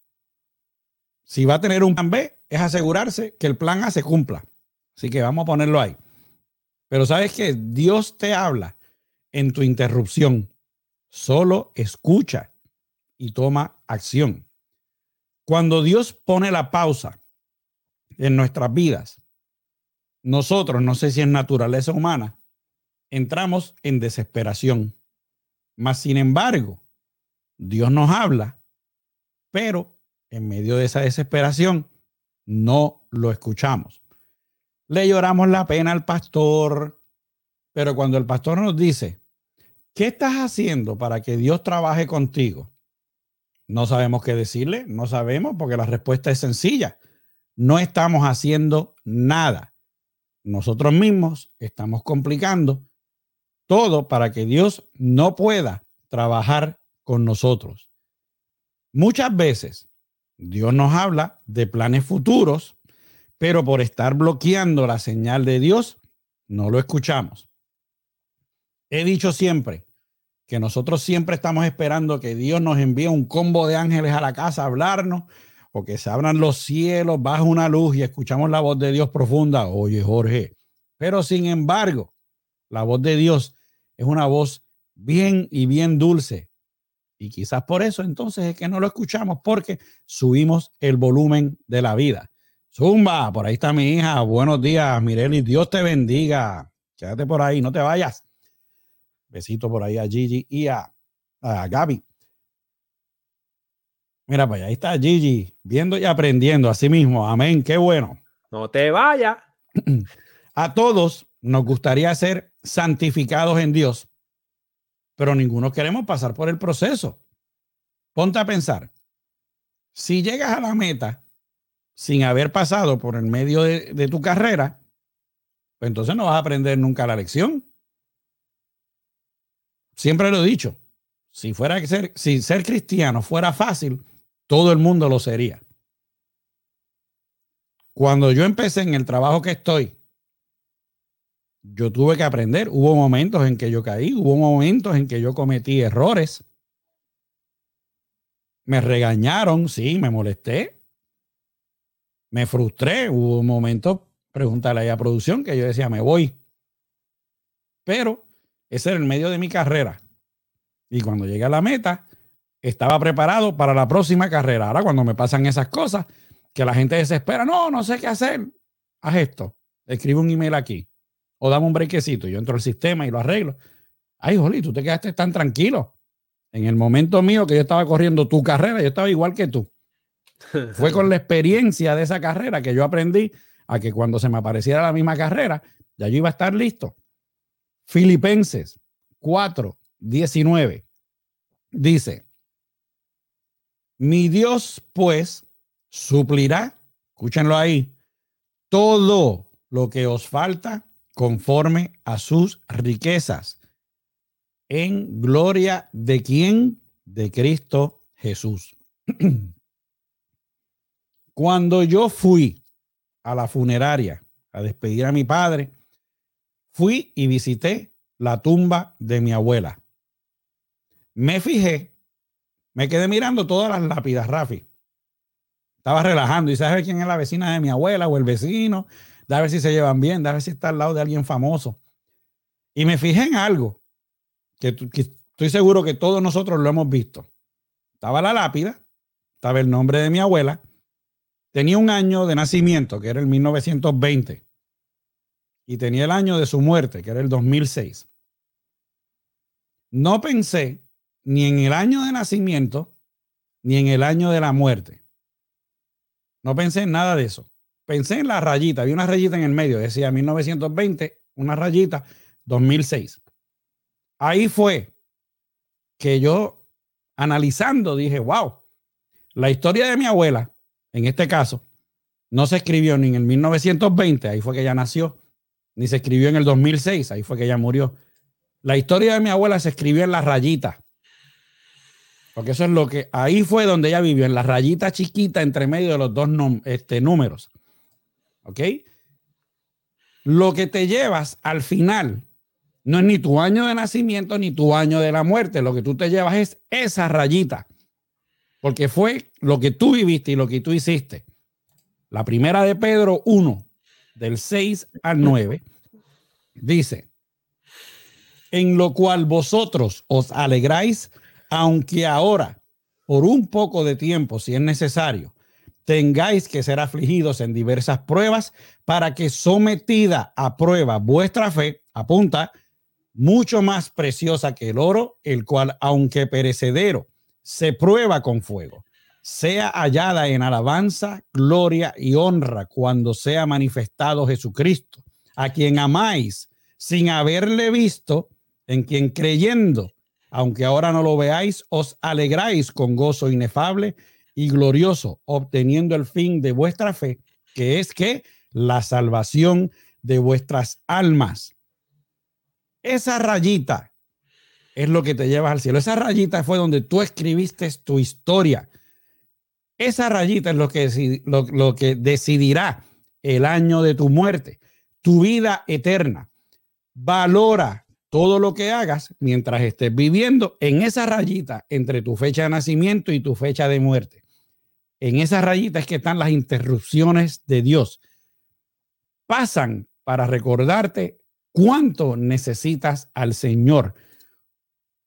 Si va a tener un plan B, es asegurarse que el plan A se cumpla. Así que vamos a ponerlo ahí. Pero sabes que Dios te habla en tu interrupción. Solo escucha y toma acción. Cuando Dios pone la pausa en nuestras vidas, nosotros, no sé si es naturaleza humana, entramos en desesperación. Mas, sin embargo, Dios nos habla, pero en medio de esa desesperación no lo escuchamos. Le lloramos la pena al pastor, pero cuando el pastor nos dice, ¿qué estás haciendo para que Dios trabaje contigo? No sabemos qué decirle, no sabemos porque la respuesta es sencilla. No estamos haciendo nada nosotros mismos estamos complicando todo para que Dios no pueda trabajar con nosotros. Muchas veces Dios nos habla de planes futuros, pero por estar bloqueando la señal de Dios, no lo escuchamos. He dicho siempre que nosotros siempre estamos esperando que Dios nos envíe un combo de ángeles a la casa a hablarnos o que se abran los cielos bajo una luz y escuchamos la voz de Dios profunda. Oye, Jorge, pero sin embargo, la voz de Dios es una voz bien y bien dulce. Y quizás por eso entonces es que no lo escuchamos porque subimos el volumen de la vida. Zumba, por ahí está mi hija. Buenos días, Mireli. Dios te bendiga. Quédate por ahí, no te vayas. Besito por ahí a Gigi y a, a Gaby. Mira, pues ahí está Gigi, viendo y aprendiendo. Así mismo, amén, qué bueno. No te vayas. A todos nos gustaría ser santificados en Dios, pero ninguno queremos pasar por el proceso. Ponte a pensar, si llegas a la meta sin haber pasado por el medio de, tu carrera, pues entonces no vas a aprender nunca la lección. Siempre lo he dicho, si fuera ser, si ser cristiano fuera fácil, todo el mundo lo sería. Cuando yo empecé en el trabajo que estoy, yo tuve que aprender. Hubo momentos en que yo caí, hubo momentos en que yo cometí errores. Me regañaron, sí, me molesté. Me frustré. Hubo momentos, pregúntale ahí a producción, que yo decía, me voy. Pero ese era el medio de mi carrera. Y cuando llegué a la meta, estaba preparado para la próxima carrera. Ahora, cuando me pasan esas cosas, que la gente desespera, no, no sé qué hacer, haz esto. Escribe un email aquí. O dame un brequecito. Yo entro al sistema y lo arreglo. Ay, Joli, tú te quedaste tan tranquilo. En el momento mío que yo estaba corriendo tu carrera, yo estaba igual que tú. Fue con la experiencia de esa carrera que yo aprendí a que cuando se me apareciera la misma carrera, ya yo iba a estar listo. Filipenses 4, 19 dice, mi Dios, pues, suplirá, escúchenlo ahí, todo lo que os falta conforme a sus riquezas en gloria de quién? De Cristo Jesús. Cuando yo fui a la funeraria a despedir a mi padre, fui y visité la tumba de mi abuela. Me fijé me quedé mirando todas las lápidas, Rafi. Estaba relajando y sabes quién es la vecina de mi abuela o el vecino. Da a ver si se llevan bien, da a ver si está al lado de alguien famoso. Y me fijé en algo que, que estoy seguro que todos nosotros lo hemos visto. Estaba la lápida, estaba el nombre de mi abuela, tenía un año de nacimiento, que era el 1920, y tenía el año de su muerte, que era el 2006. No pensé ni en el año de nacimiento, ni en el año de la muerte. No pensé en nada de eso. Pensé en la rayita, había una rayita en el medio, decía 1920, una rayita, 2006. Ahí fue que yo, analizando, dije, wow, la historia de mi abuela, en este caso, no se escribió ni en el 1920, ahí fue que ella nació, ni se escribió en el 2006, ahí fue que ella murió. La historia de mi abuela se escribió en la rayita. Porque eso es lo que, ahí fue donde ella vivió, en la rayita chiquita entre medio de los dos este, números. ¿Ok? Lo que te llevas al final no es ni tu año de nacimiento ni tu año de la muerte. Lo que tú te llevas es esa rayita. Porque fue lo que tú viviste y lo que tú hiciste. La primera de Pedro 1, del 6 al 9, dice, en lo cual vosotros os alegráis aunque ahora, por un poco de tiempo, si es necesario, tengáis que ser afligidos en diversas pruebas para que sometida a prueba vuestra fe, apunta, mucho más preciosa que el oro, el cual, aunque perecedero, se prueba con fuego, sea hallada en alabanza, gloria y honra cuando sea manifestado Jesucristo, a quien amáis sin haberle visto, en quien creyendo aunque ahora no lo veáis, os alegráis con gozo inefable y glorioso, obteniendo el fin de vuestra fe, que es que la salvación de vuestras almas. Esa rayita es lo que te llevas al cielo. Esa rayita fue donde tú escribiste tu historia. Esa rayita es lo que, lo, lo que decidirá el año de tu muerte, tu vida eterna. Valora todo lo que hagas mientras estés viviendo en esa rayita entre tu fecha de nacimiento y tu fecha de muerte. En esa rayita es que están las interrupciones de Dios. Pasan para recordarte cuánto necesitas al Señor.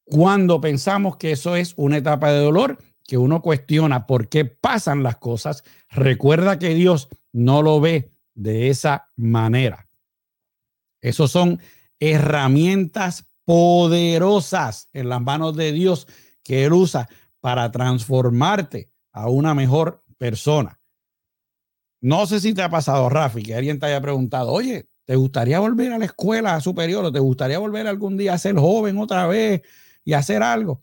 Cuando pensamos que eso es una etapa de dolor, que uno cuestiona por qué pasan las cosas, recuerda que Dios no lo ve de esa manera. Esos son herramientas poderosas en las manos de Dios que Él usa para transformarte a una mejor persona. No sé si te ha pasado, Rafi, que alguien te haya preguntado, oye, ¿te gustaría volver a la escuela superior o te gustaría volver algún día a ser joven otra vez y hacer algo?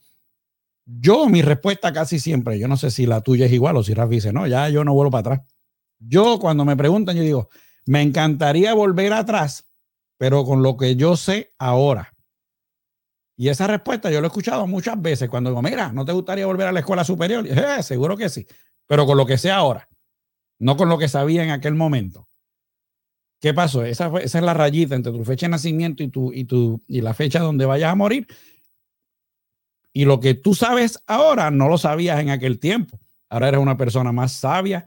Yo, mi respuesta casi siempre, yo no sé si la tuya es igual o si Rafi dice, no, ya yo no vuelvo para atrás. Yo cuando me preguntan, yo digo, me encantaría volver atrás pero con lo que yo sé ahora. Y esa respuesta yo lo he escuchado muchas veces cuando digo, mira, ¿no te gustaría volver a la escuela superior? Eh, seguro que sí, pero con lo que sé ahora, no con lo que sabía en aquel momento. ¿Qué pasó? Esa, esa es la rayita entre tu fecha de nacimiento y, tu, y, tu, y la fecha donde vayas a morir. Y lo que tú sabes ahora no lo sabías en aquel tiempo. Ahora eres una persona más sabia,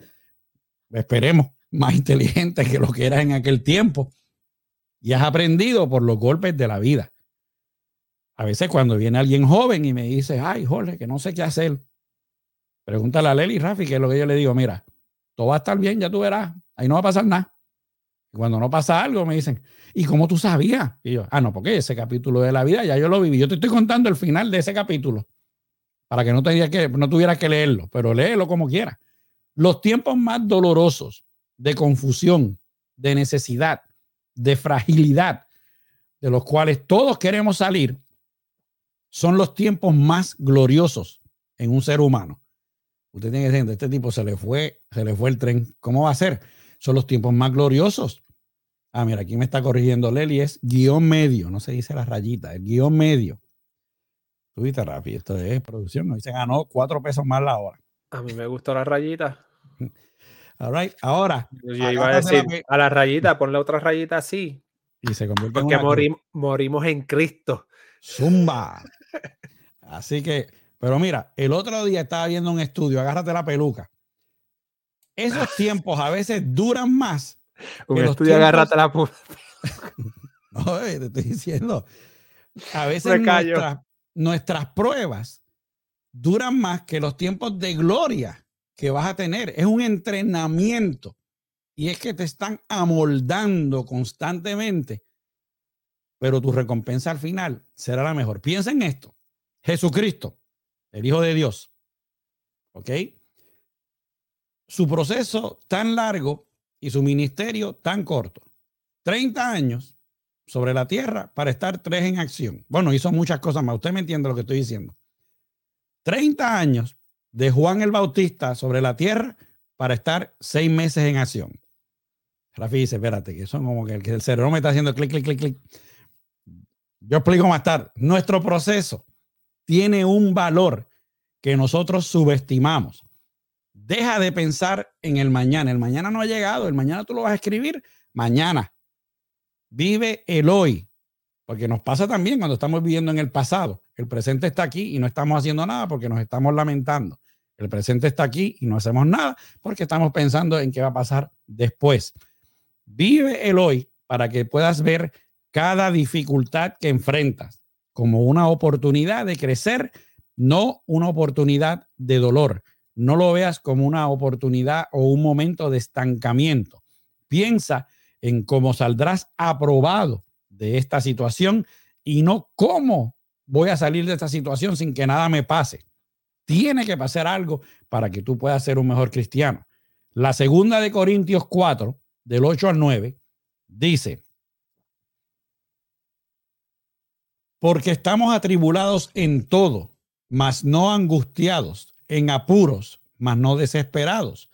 esperemos, más inteligente que lo que eras en aquel tiempo y has aprendido por los golpes de la vida. A veces cuando viene alguien joven y me dice, ay, Jorge, que no sé qué hacer, pregúntale a Leli Rafi, que es lo que yo le digo, mira, todo va a estar bien, ya tú verás, ahí no va a pasar nada. Y cuando no pasa algo, me dicen, ¿y cómo tú sabías? Y yo, ah, no, porque ese capítulo de la vida ya yo lo viví. Yo te estoy contando el final de ese capítulo para que no, que, no tuvieras que leerlo, pero léelo como quieras. Los tiempos más dolorosos de confusión, de necesidad, de fragilidad de los cuales todos queremos salir, son los tiempos más gloriosos en un ser humano. Usted tiene que decir, este tipo se le fue, se le fue el tren. ¿Cómo va a ser? Son los tiempos más gloriosos. Ah, mira, aquí me está corrigiendo Leli, es guion medio, no se dice la rayita, el guion medio. Tuviste rápido, esto es producción, nos se ganó cuatro pesos más la hora. A mí me gustó la rayita. All right. Ahora. Yo iba a decir a la rayita, ponle otra rayita así. Y se convierte Porque en morimos en Cristo. Zumba. Así que, pero mira, el otro día estaba viendo un estudio, agárrate la peluca. Esos tiempos a veces duran más Un estudio agarrate la puta. no, te estoy diciendo. A veces nuestras pruebas duran más que los tiempos de gloria que vas a tener. Es un entrenamiento. Y es que te están amoldando constantemente. Pero tu recompensa al final será la mejor. Piensa en esto. Jesucristo, el Hijo de Dios. ¿Ok? Su proceso tan largo y su ministerio tan corto. 30 años sobre la tierra para estar tres en acción. Bueno, hizo muchas cosas más. Usted me entiende lo que estoy diciendo. 30 años de Juan el Bautista sobre la tierra para estar seis meses en acción. Rafi dice, espérate, que eso como que el, cerebro me está haciendo clic, clic, clic, clic. Yo explico más tarde. Nuestro proceso tiene un valor que nosotros subestimamos. Deja de pensar en el mañana. El mañana no ha llegado. El mañana tú lo vas a escribir mañana. Vive el hoy. Porque nos pasa también cuando estamos viviendo en el pasado. El presente está aquí y no estamos haciendo nada porque nos estamos lamentando. El presente está aquí y no hacemos nada porque estamos pensando en qué va a pasar después. Vive el hoy para que puedas ver cada dificultad que enfrentas como una oportunidad de crecer, no una oportunidad de dolor. No lo veas como una oportunidad o un momento de estancamiento. Piensa en cómo saldrás aprobado de esta situación y no cómo voy a salir de esta situación sin que nada me pase. Tiene que pasar algo para que tú puedas ser un mejor cristiano. La segunda de Corintios 4, del 8 al 9, dice, porque estamos atribulados en todo, mas no angustiados, en apuros, mas no desesperados,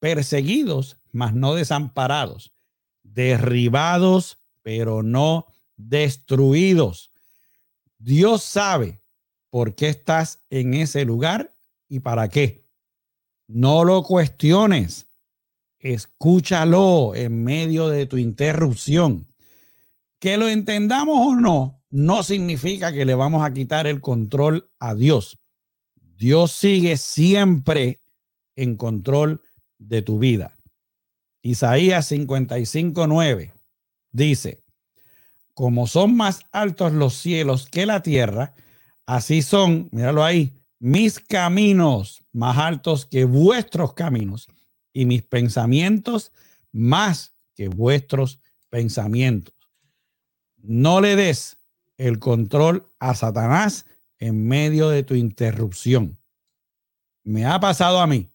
perseguidos, mas no desamparados, derribados, pero no destruidos. Dios sabe por qué estás en ese lugar y para qué. No lo cuestiones. Escúchalo en medio de tu interrupción. Que lo entendamos o no, no significa que le vamos a quitar el control a Dios. Dios sigue siempre en control de tu vida. Isaías 55, 9 dice, como son más altos los cielos que la tierra, así son, míralo ahí, mis caminos más altos que vuestros caminos y mis pensamientos más que vuestros pensamientos. No le des el control a Satanás en medio de tu interrupción. Me ha pasado a mí.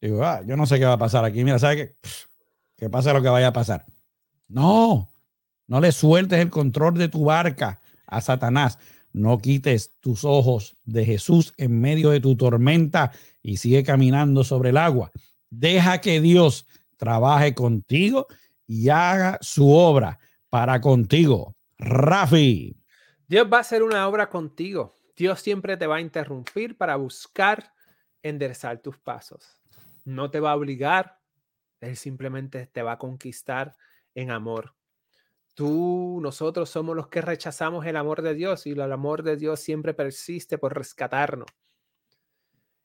Digo, ah, yo no sé qué va a pasar aquí. Mira, ¿sabe qué? Que pase lo que vaya a pasar. No, no le sueltes el control de tu barca a Satanás. No quites tus ojos de Jesús en medio de tu tormenta y sigue caminando sobre el agua. Deja que Dios trabaje contigo y haga su obra para contigo. Rafi. Dios va a hacer una obra contigo. Dios siempre te va a interrumpir para buscar enderezar tus pasos. No te va a obligar, Él simplemente te va a conquistar en amor. Tú, nosotros somos los que rechazamos el amor de Dios y el amor de Dios siempre persiste por rescatarnos.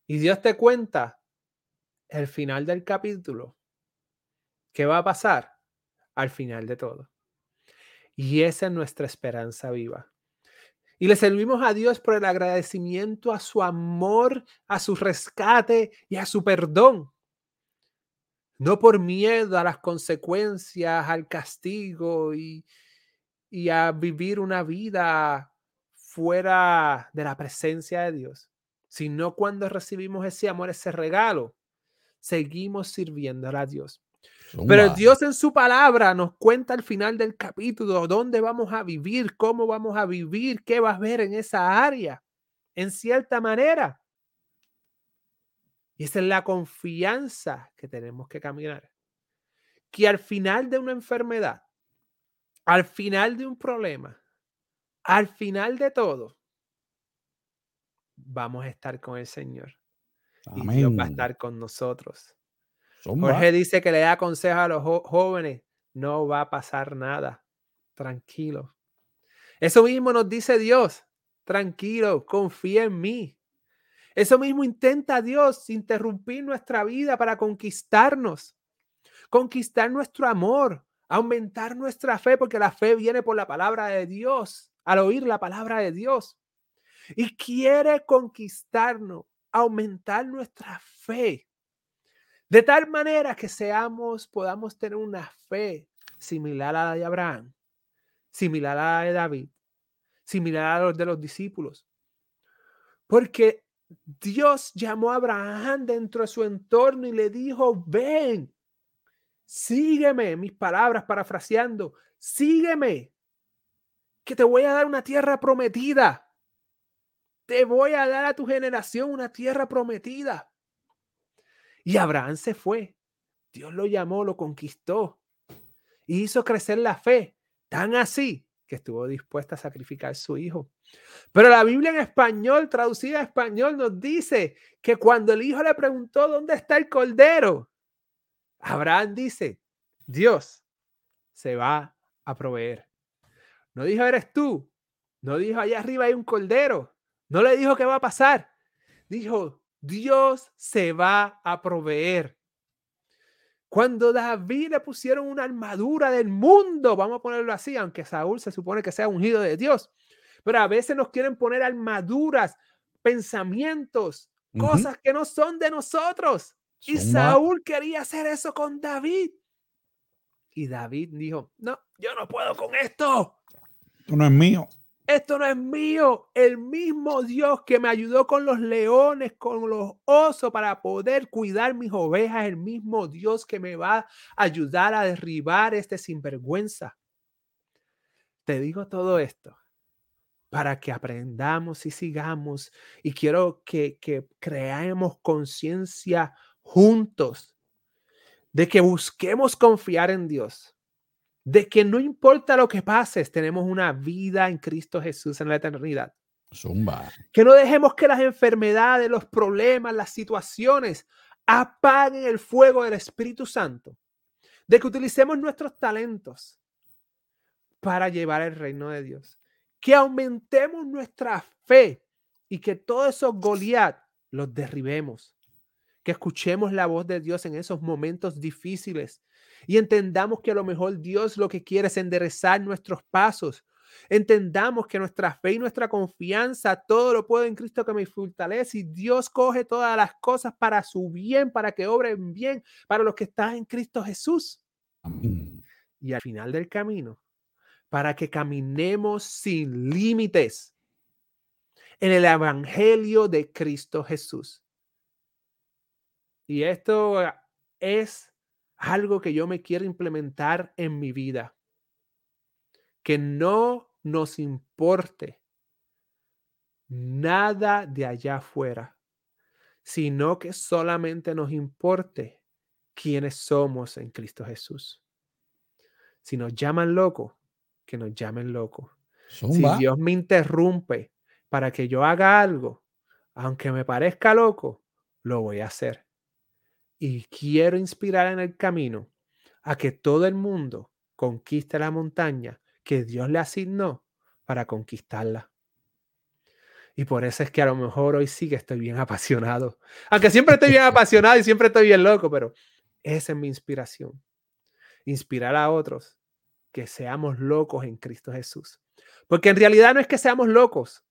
Y Dios te cuenta el final del capítulo. ¿Qué va a pasar? Al final de todo. Y esa es nuestra esperanza viva. Y le servimos a Dios por el agradecimiento a su amor, a su rescate y a su perdón. No por miedo a las consecuencias, al castigo y, y a vivir una vida fuera de la presencia de Dios, sino cuando recibimos ese amor, ese regalo, seguimos sirviendo a Dios. Pero Dios en su palabra nos cuenta al final del capítulo dónde vamos a vivir, cómo vamos a vivir, qué vas a ver en esa área, en cierta manera. Y esa es la confianza que tenemos que caminar. Que al final de una enfermedad, al final de un problema, al final de todo, vamos a estar con el Señor. Y Dios va a estar con nosotros. Jorge dice que le da consejo a los jóvenes, no va a pasar nada, tranquilo. Eso mismo nos dice Dios, tranquilo, confía en mí. Eso mismo intenta Dios interrumpir nuestra vida para conquistarnos. conquistar nuestro amor, aumentar nuestra fe, porque la fe viene por la palabra de Dios, al oír la palabra de Dios. Y quiere conquistarnos, aumentar nuestra fe, de tal manera que seamos, podamos tener una fe similar a la de Abraham, similar a la de David, similar a los de los discípulos. Porque Dios llamó a Abraham dentro de su entorno y le dijo, ven, sígueme, mis palabras parafraseando, sígueme, que te voy a dar una tierra prometida. Te voy a dar a tu generación una tierra prometida. Y Abraham se fue. Dios lo llamó, lo conquistó y hizo crecer la fe, tan así que estuvo dispuesta a sacrificar su hijo. Pero la Biblia en español, traducida a español, nos dice que cuando el hijo le preguntó dónde está el cordero, Abraham dice, Dios se va a proveer. No dijo, eres tú. No dijo, allá arriba hay un cordero. No le dijo qué va a pasar. Dijo, Dios se va a proveer. Cuando David le pusieron una armadura del mundo, vamos a ponerlo así, aunque Saúl se supone que sea ungido de Dios, pero a veces nos quieren poner armaduras, pensamientos, cosas que no son de nosotros. Y Saúl quería hacer eso con David. Y David dijo, no, yo no puedo con esto. Esto no es mío. Esto no es mío. El mismo Dios que me ayudó con los leones, con los osos para poder cuidar mis ovejas, el mismo Dios que me va a ayudar a derribar este sinvergüenza. Te digo todo esto para que aprendamos y sigamos. Y quiero que, que creamos conciencia juntos de que busquemos confiar en Dios de que no importa lo que pases, tenemos una vida en Cristo Jesús en la eternidad. Zumba. Que no dejemos que las enfermedades, los problemas, las situaciones apaguen el fuego del Espíritu Santo. De que utilicemos nuestros talentos para llevar el reino de Dios. Que aumentemos nuestra fe y que todos esos Goliat los derribemos. Que escuchemos la voz de Dios en esos momentos difíciles y entendamos que a lo mejor Dios lo que quiere es enderezar nuestros pasos. Entendamos que nuestra fe y nuestra confianza, todo lo puedo en Cristo que me fortalece y Dios coge todas las cosas para su bien, para que obren bien, para los que están en Cristo Jesús. Y al final del camino, para que caminemos sin límites en el Evangelio de Cristo Jesús. Y esto es algo que yo me quiero implementar en mi vida. Que no nos importe nada de allá afuera, sino que solamente nos importe quiénes somos en Cristo Jesús. Si nos llaman loco, que nos llamen loco. Si Dios me interrumpe para que yo haga algo, aunque me parezca loco, lo voy a hacer y quiero inspirar en el camino a que todo el mundo conquiste la montaña que Dios le asignó para conquistarla. Y por eso es que a lo mejor hoy sí que estoy bien apasionado. Aunque siempre estoy bien apasionado y siempre estoy bien loco, pero esa es mi inspiración. Inspirar a otros que seamos locos en Cristo Jesús. Porque en realidad no es que seamos locos,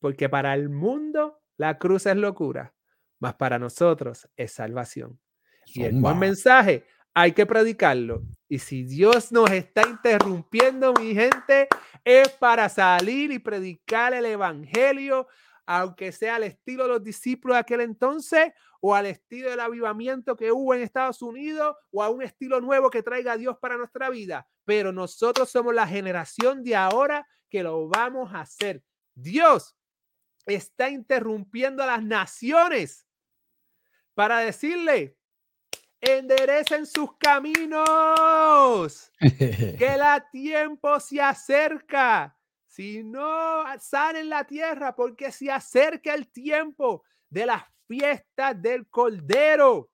porque para el mundo la cruz es locura, mas para nosotros es salvación. Y el buen mensaje hay que predicarlo. Y si Dios nos está interrumpiendo, mi gente, es para salir y predicar el evangelio, aunque sea al estilo de los discípulos de aquel entonces o al estilo del avivamiento que hubo en Estados Unidos o a un estilo nuevo que traiga Dios para nuestra vida. Pero nosotros somos la generación de ahora que lo vamos a hacer. Dios está interrumpiendo a las naciones para decirle, enderecen sus caminos, que la tiempo se acerca. Si no salen la tierra, porque se acerca el tiempo de las fiestas del Cordero.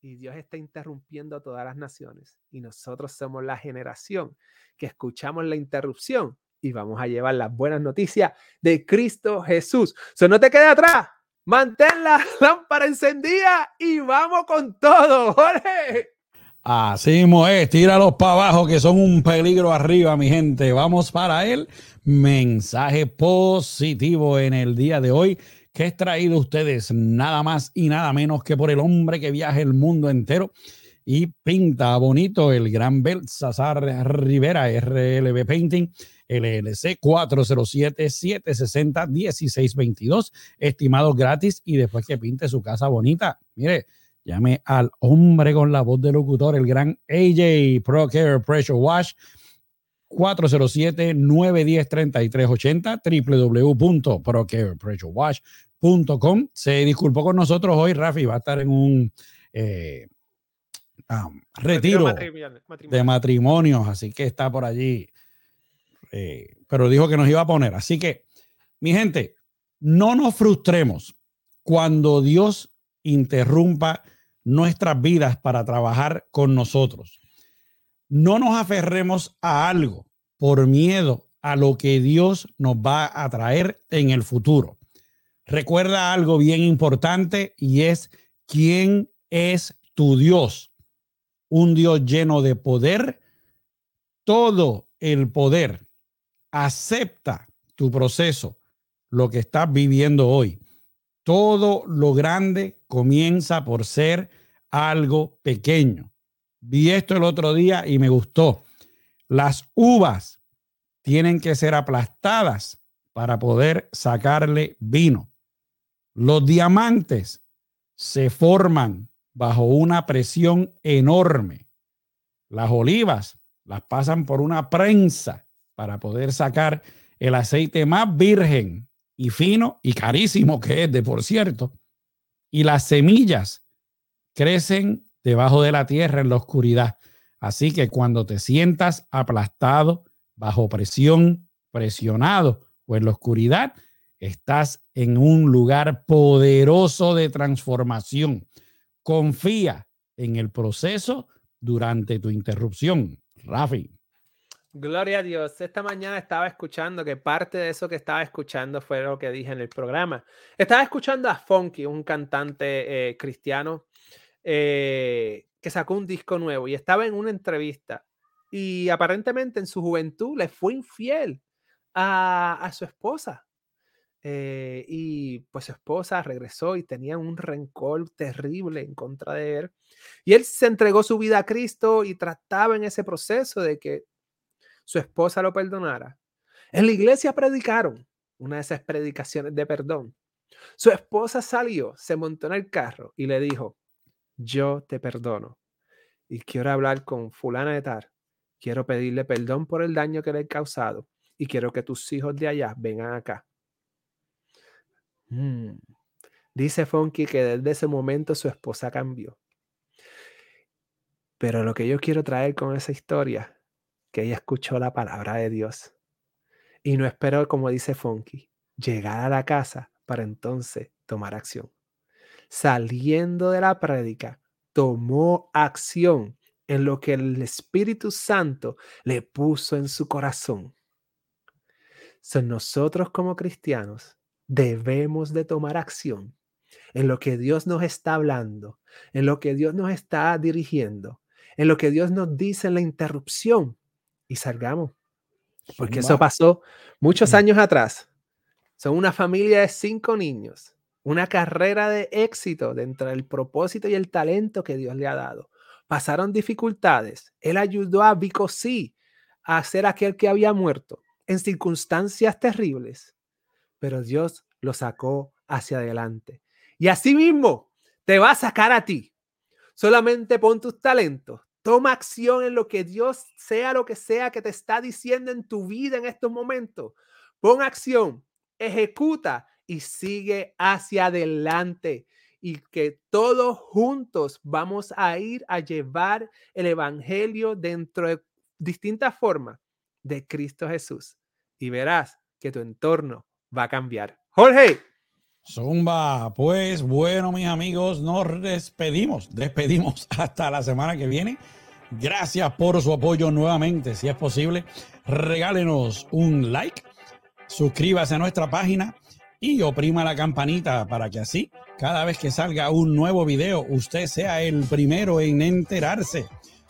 Y Dios está interrumpiendo a todas las naciones. Y nosotros somos la generación que escuchamos la interrupción y vamos a llevar las buenas noticias de Cristo Jesús. So, no te quede atrás. Mantén la lámpara encendida y vamos con todo, Jorge. Así es, tíralos para abajo que son un peligro arriba, mi gente. Vamos para el mensaje positivo en el día de hoy que es traído ustedes nada más y nada menos que por el hombre que viaja el mundo entero y pinta bonito el gran Belsasar Rivera, RLB Painting, LLC 407-760-1622, estimados gratis y después que pinte su casa bonita. Mire, llame al hombre con la voz de locutor, el gran AJ Pro Care Pressure Wash. 407-910-3380, www.procarepressurewash.com. Se disculpó con nosotros hoy, Rafi, va a estar en un eh, um, retiro, de matrimonios, así que está por allí, eh, pero dijo que nos iba a poner. Así que, mi gente, no nos frustremos cuando Dios interrumpa nuestras vidas para trabajar con nosotros. No nos aferremos a algo por miedo a lo que Dios nos va a traer en el futuro. Recuerda algo bien importante y es quién es tu Dios. Un Dios lleno de poder, todo el poder. Acepta tu proceso, lo que estás viviendo hoy. Todo lo grande comienza por ser algo pequeño. Vi esto el otro día y me gustó. Las uvas tienen que ser aplastadas para poder sacarle vino. Los diamantes se forman bajo una presión enorme. Las olivas las pasan por una prensa para poder sacar el aceite más virgen y fino y carísimo que es de por cierto. Y las semillas crecen debajo de la tierra en la oscuridad. Así que cuando te sientas aplastado, bajo presión, presionado o en la oscuridad, estás en un lugar poderoso de transformación. Confía en el proceso durante tu interrupción. Rafi. Gloria a Dios. Esta mañana estaba escuchando que parte de eso que estaba escuchando fue lo que dije en el programa. Estaba escuchando a Funky, un cantante eh, cristiano eh, que sacó un disco nuevo y estaba en una entrevista y aparentemente en su juventud le fue infiel a, su esposa. Eh, y pues su esposa regresó y tenía un rencor terrible en contra de él. Y él se entregó su vida a Cristo y trataba en ese proceso de que su esposa lo perdonara. En la iglesia predicaron una de esas predicaciones de perdón. Su esposa salió, se montó en el carro y le dijo, yo te perdono. Y quiero hablar con fulana de Tar. Quiero pedirle perdón por el daño que le he causado. Y quiero que tus hijos de allá vengan acá. Mm. Dice Funky que desde ese momento su esposa cambió. Pero lo que yo quiero traer con esa historia, que ella escuchó la palabra de Dios y no esperó, como dice Funky, llegar a la casa para entonces tomar acción saliendo de la prédica, tomó acción en lo que el Espíritu Santo le puso en su corazón. Son nosotros como cristianos debemos de tomar acción en lo que Dios nos está hablando, en lo que Dios nos está dirigiendo, en lo que Dios nos dice en la interrupción y salgamos. Porque eso pasó muchos años atrás. Son una familia de cinco niños una carrera de éxito dentro del propósito y el talento que Dios le ha dado. Pasaron dificultades. Él ayudó a Bicosí a ser aquel que había muerto en circunstancias terribles, pero Dios lo sacó hacia adelante. Y así mismo te va a sacar a ti. Solamente pon tus talentos, toma acción en lo que Dios sea lo que sea que te está diciendo en tu vida en estos momentos. Pon acción, ejecuta y sigue hacia adelante y que todos juntos vamos a ir a llevar el Evangelio dentro de distintas formas de Cristo Jesús. Y verás que tu entorno va a cambiar. Jorge. Zumba, pues bueno, mis amigos, nos despedimos, despedimos hasta la semana que viene. Gracias por su apoyo nuevamente. Si es posible, regálenos un like, suscríbase a nuestra página y oprima la campanita para que así, cada vez que salga un nuevo video, usted sea el primero en enterarse.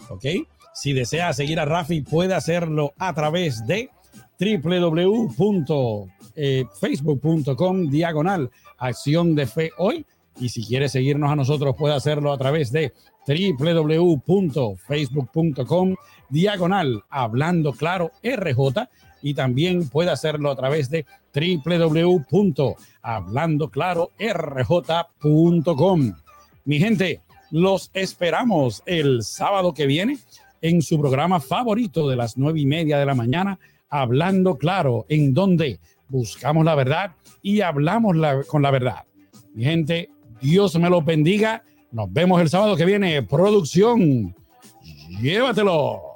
¿Ok? Si desea seguir a Rafi, puede hacerlo a través de www.facebook.com diagonal acción de fe hoy. Y si quiere seguirnos a nosotros, puede hacerlo a través de www.facebook.com diagonal hablando claro RJ y también puede hacerlo a través de www.hablandoclarorj.com. Mi gente, los esperamos el sábado que viene en su programa favorito de las nueve y media de la mañana, Hablando Claro, en donde buscamos la verdad y hablamos con la verdad. Mi gente, Dios me los bendiga. Nos vemos el sábado que viene. Producción, llévatelo.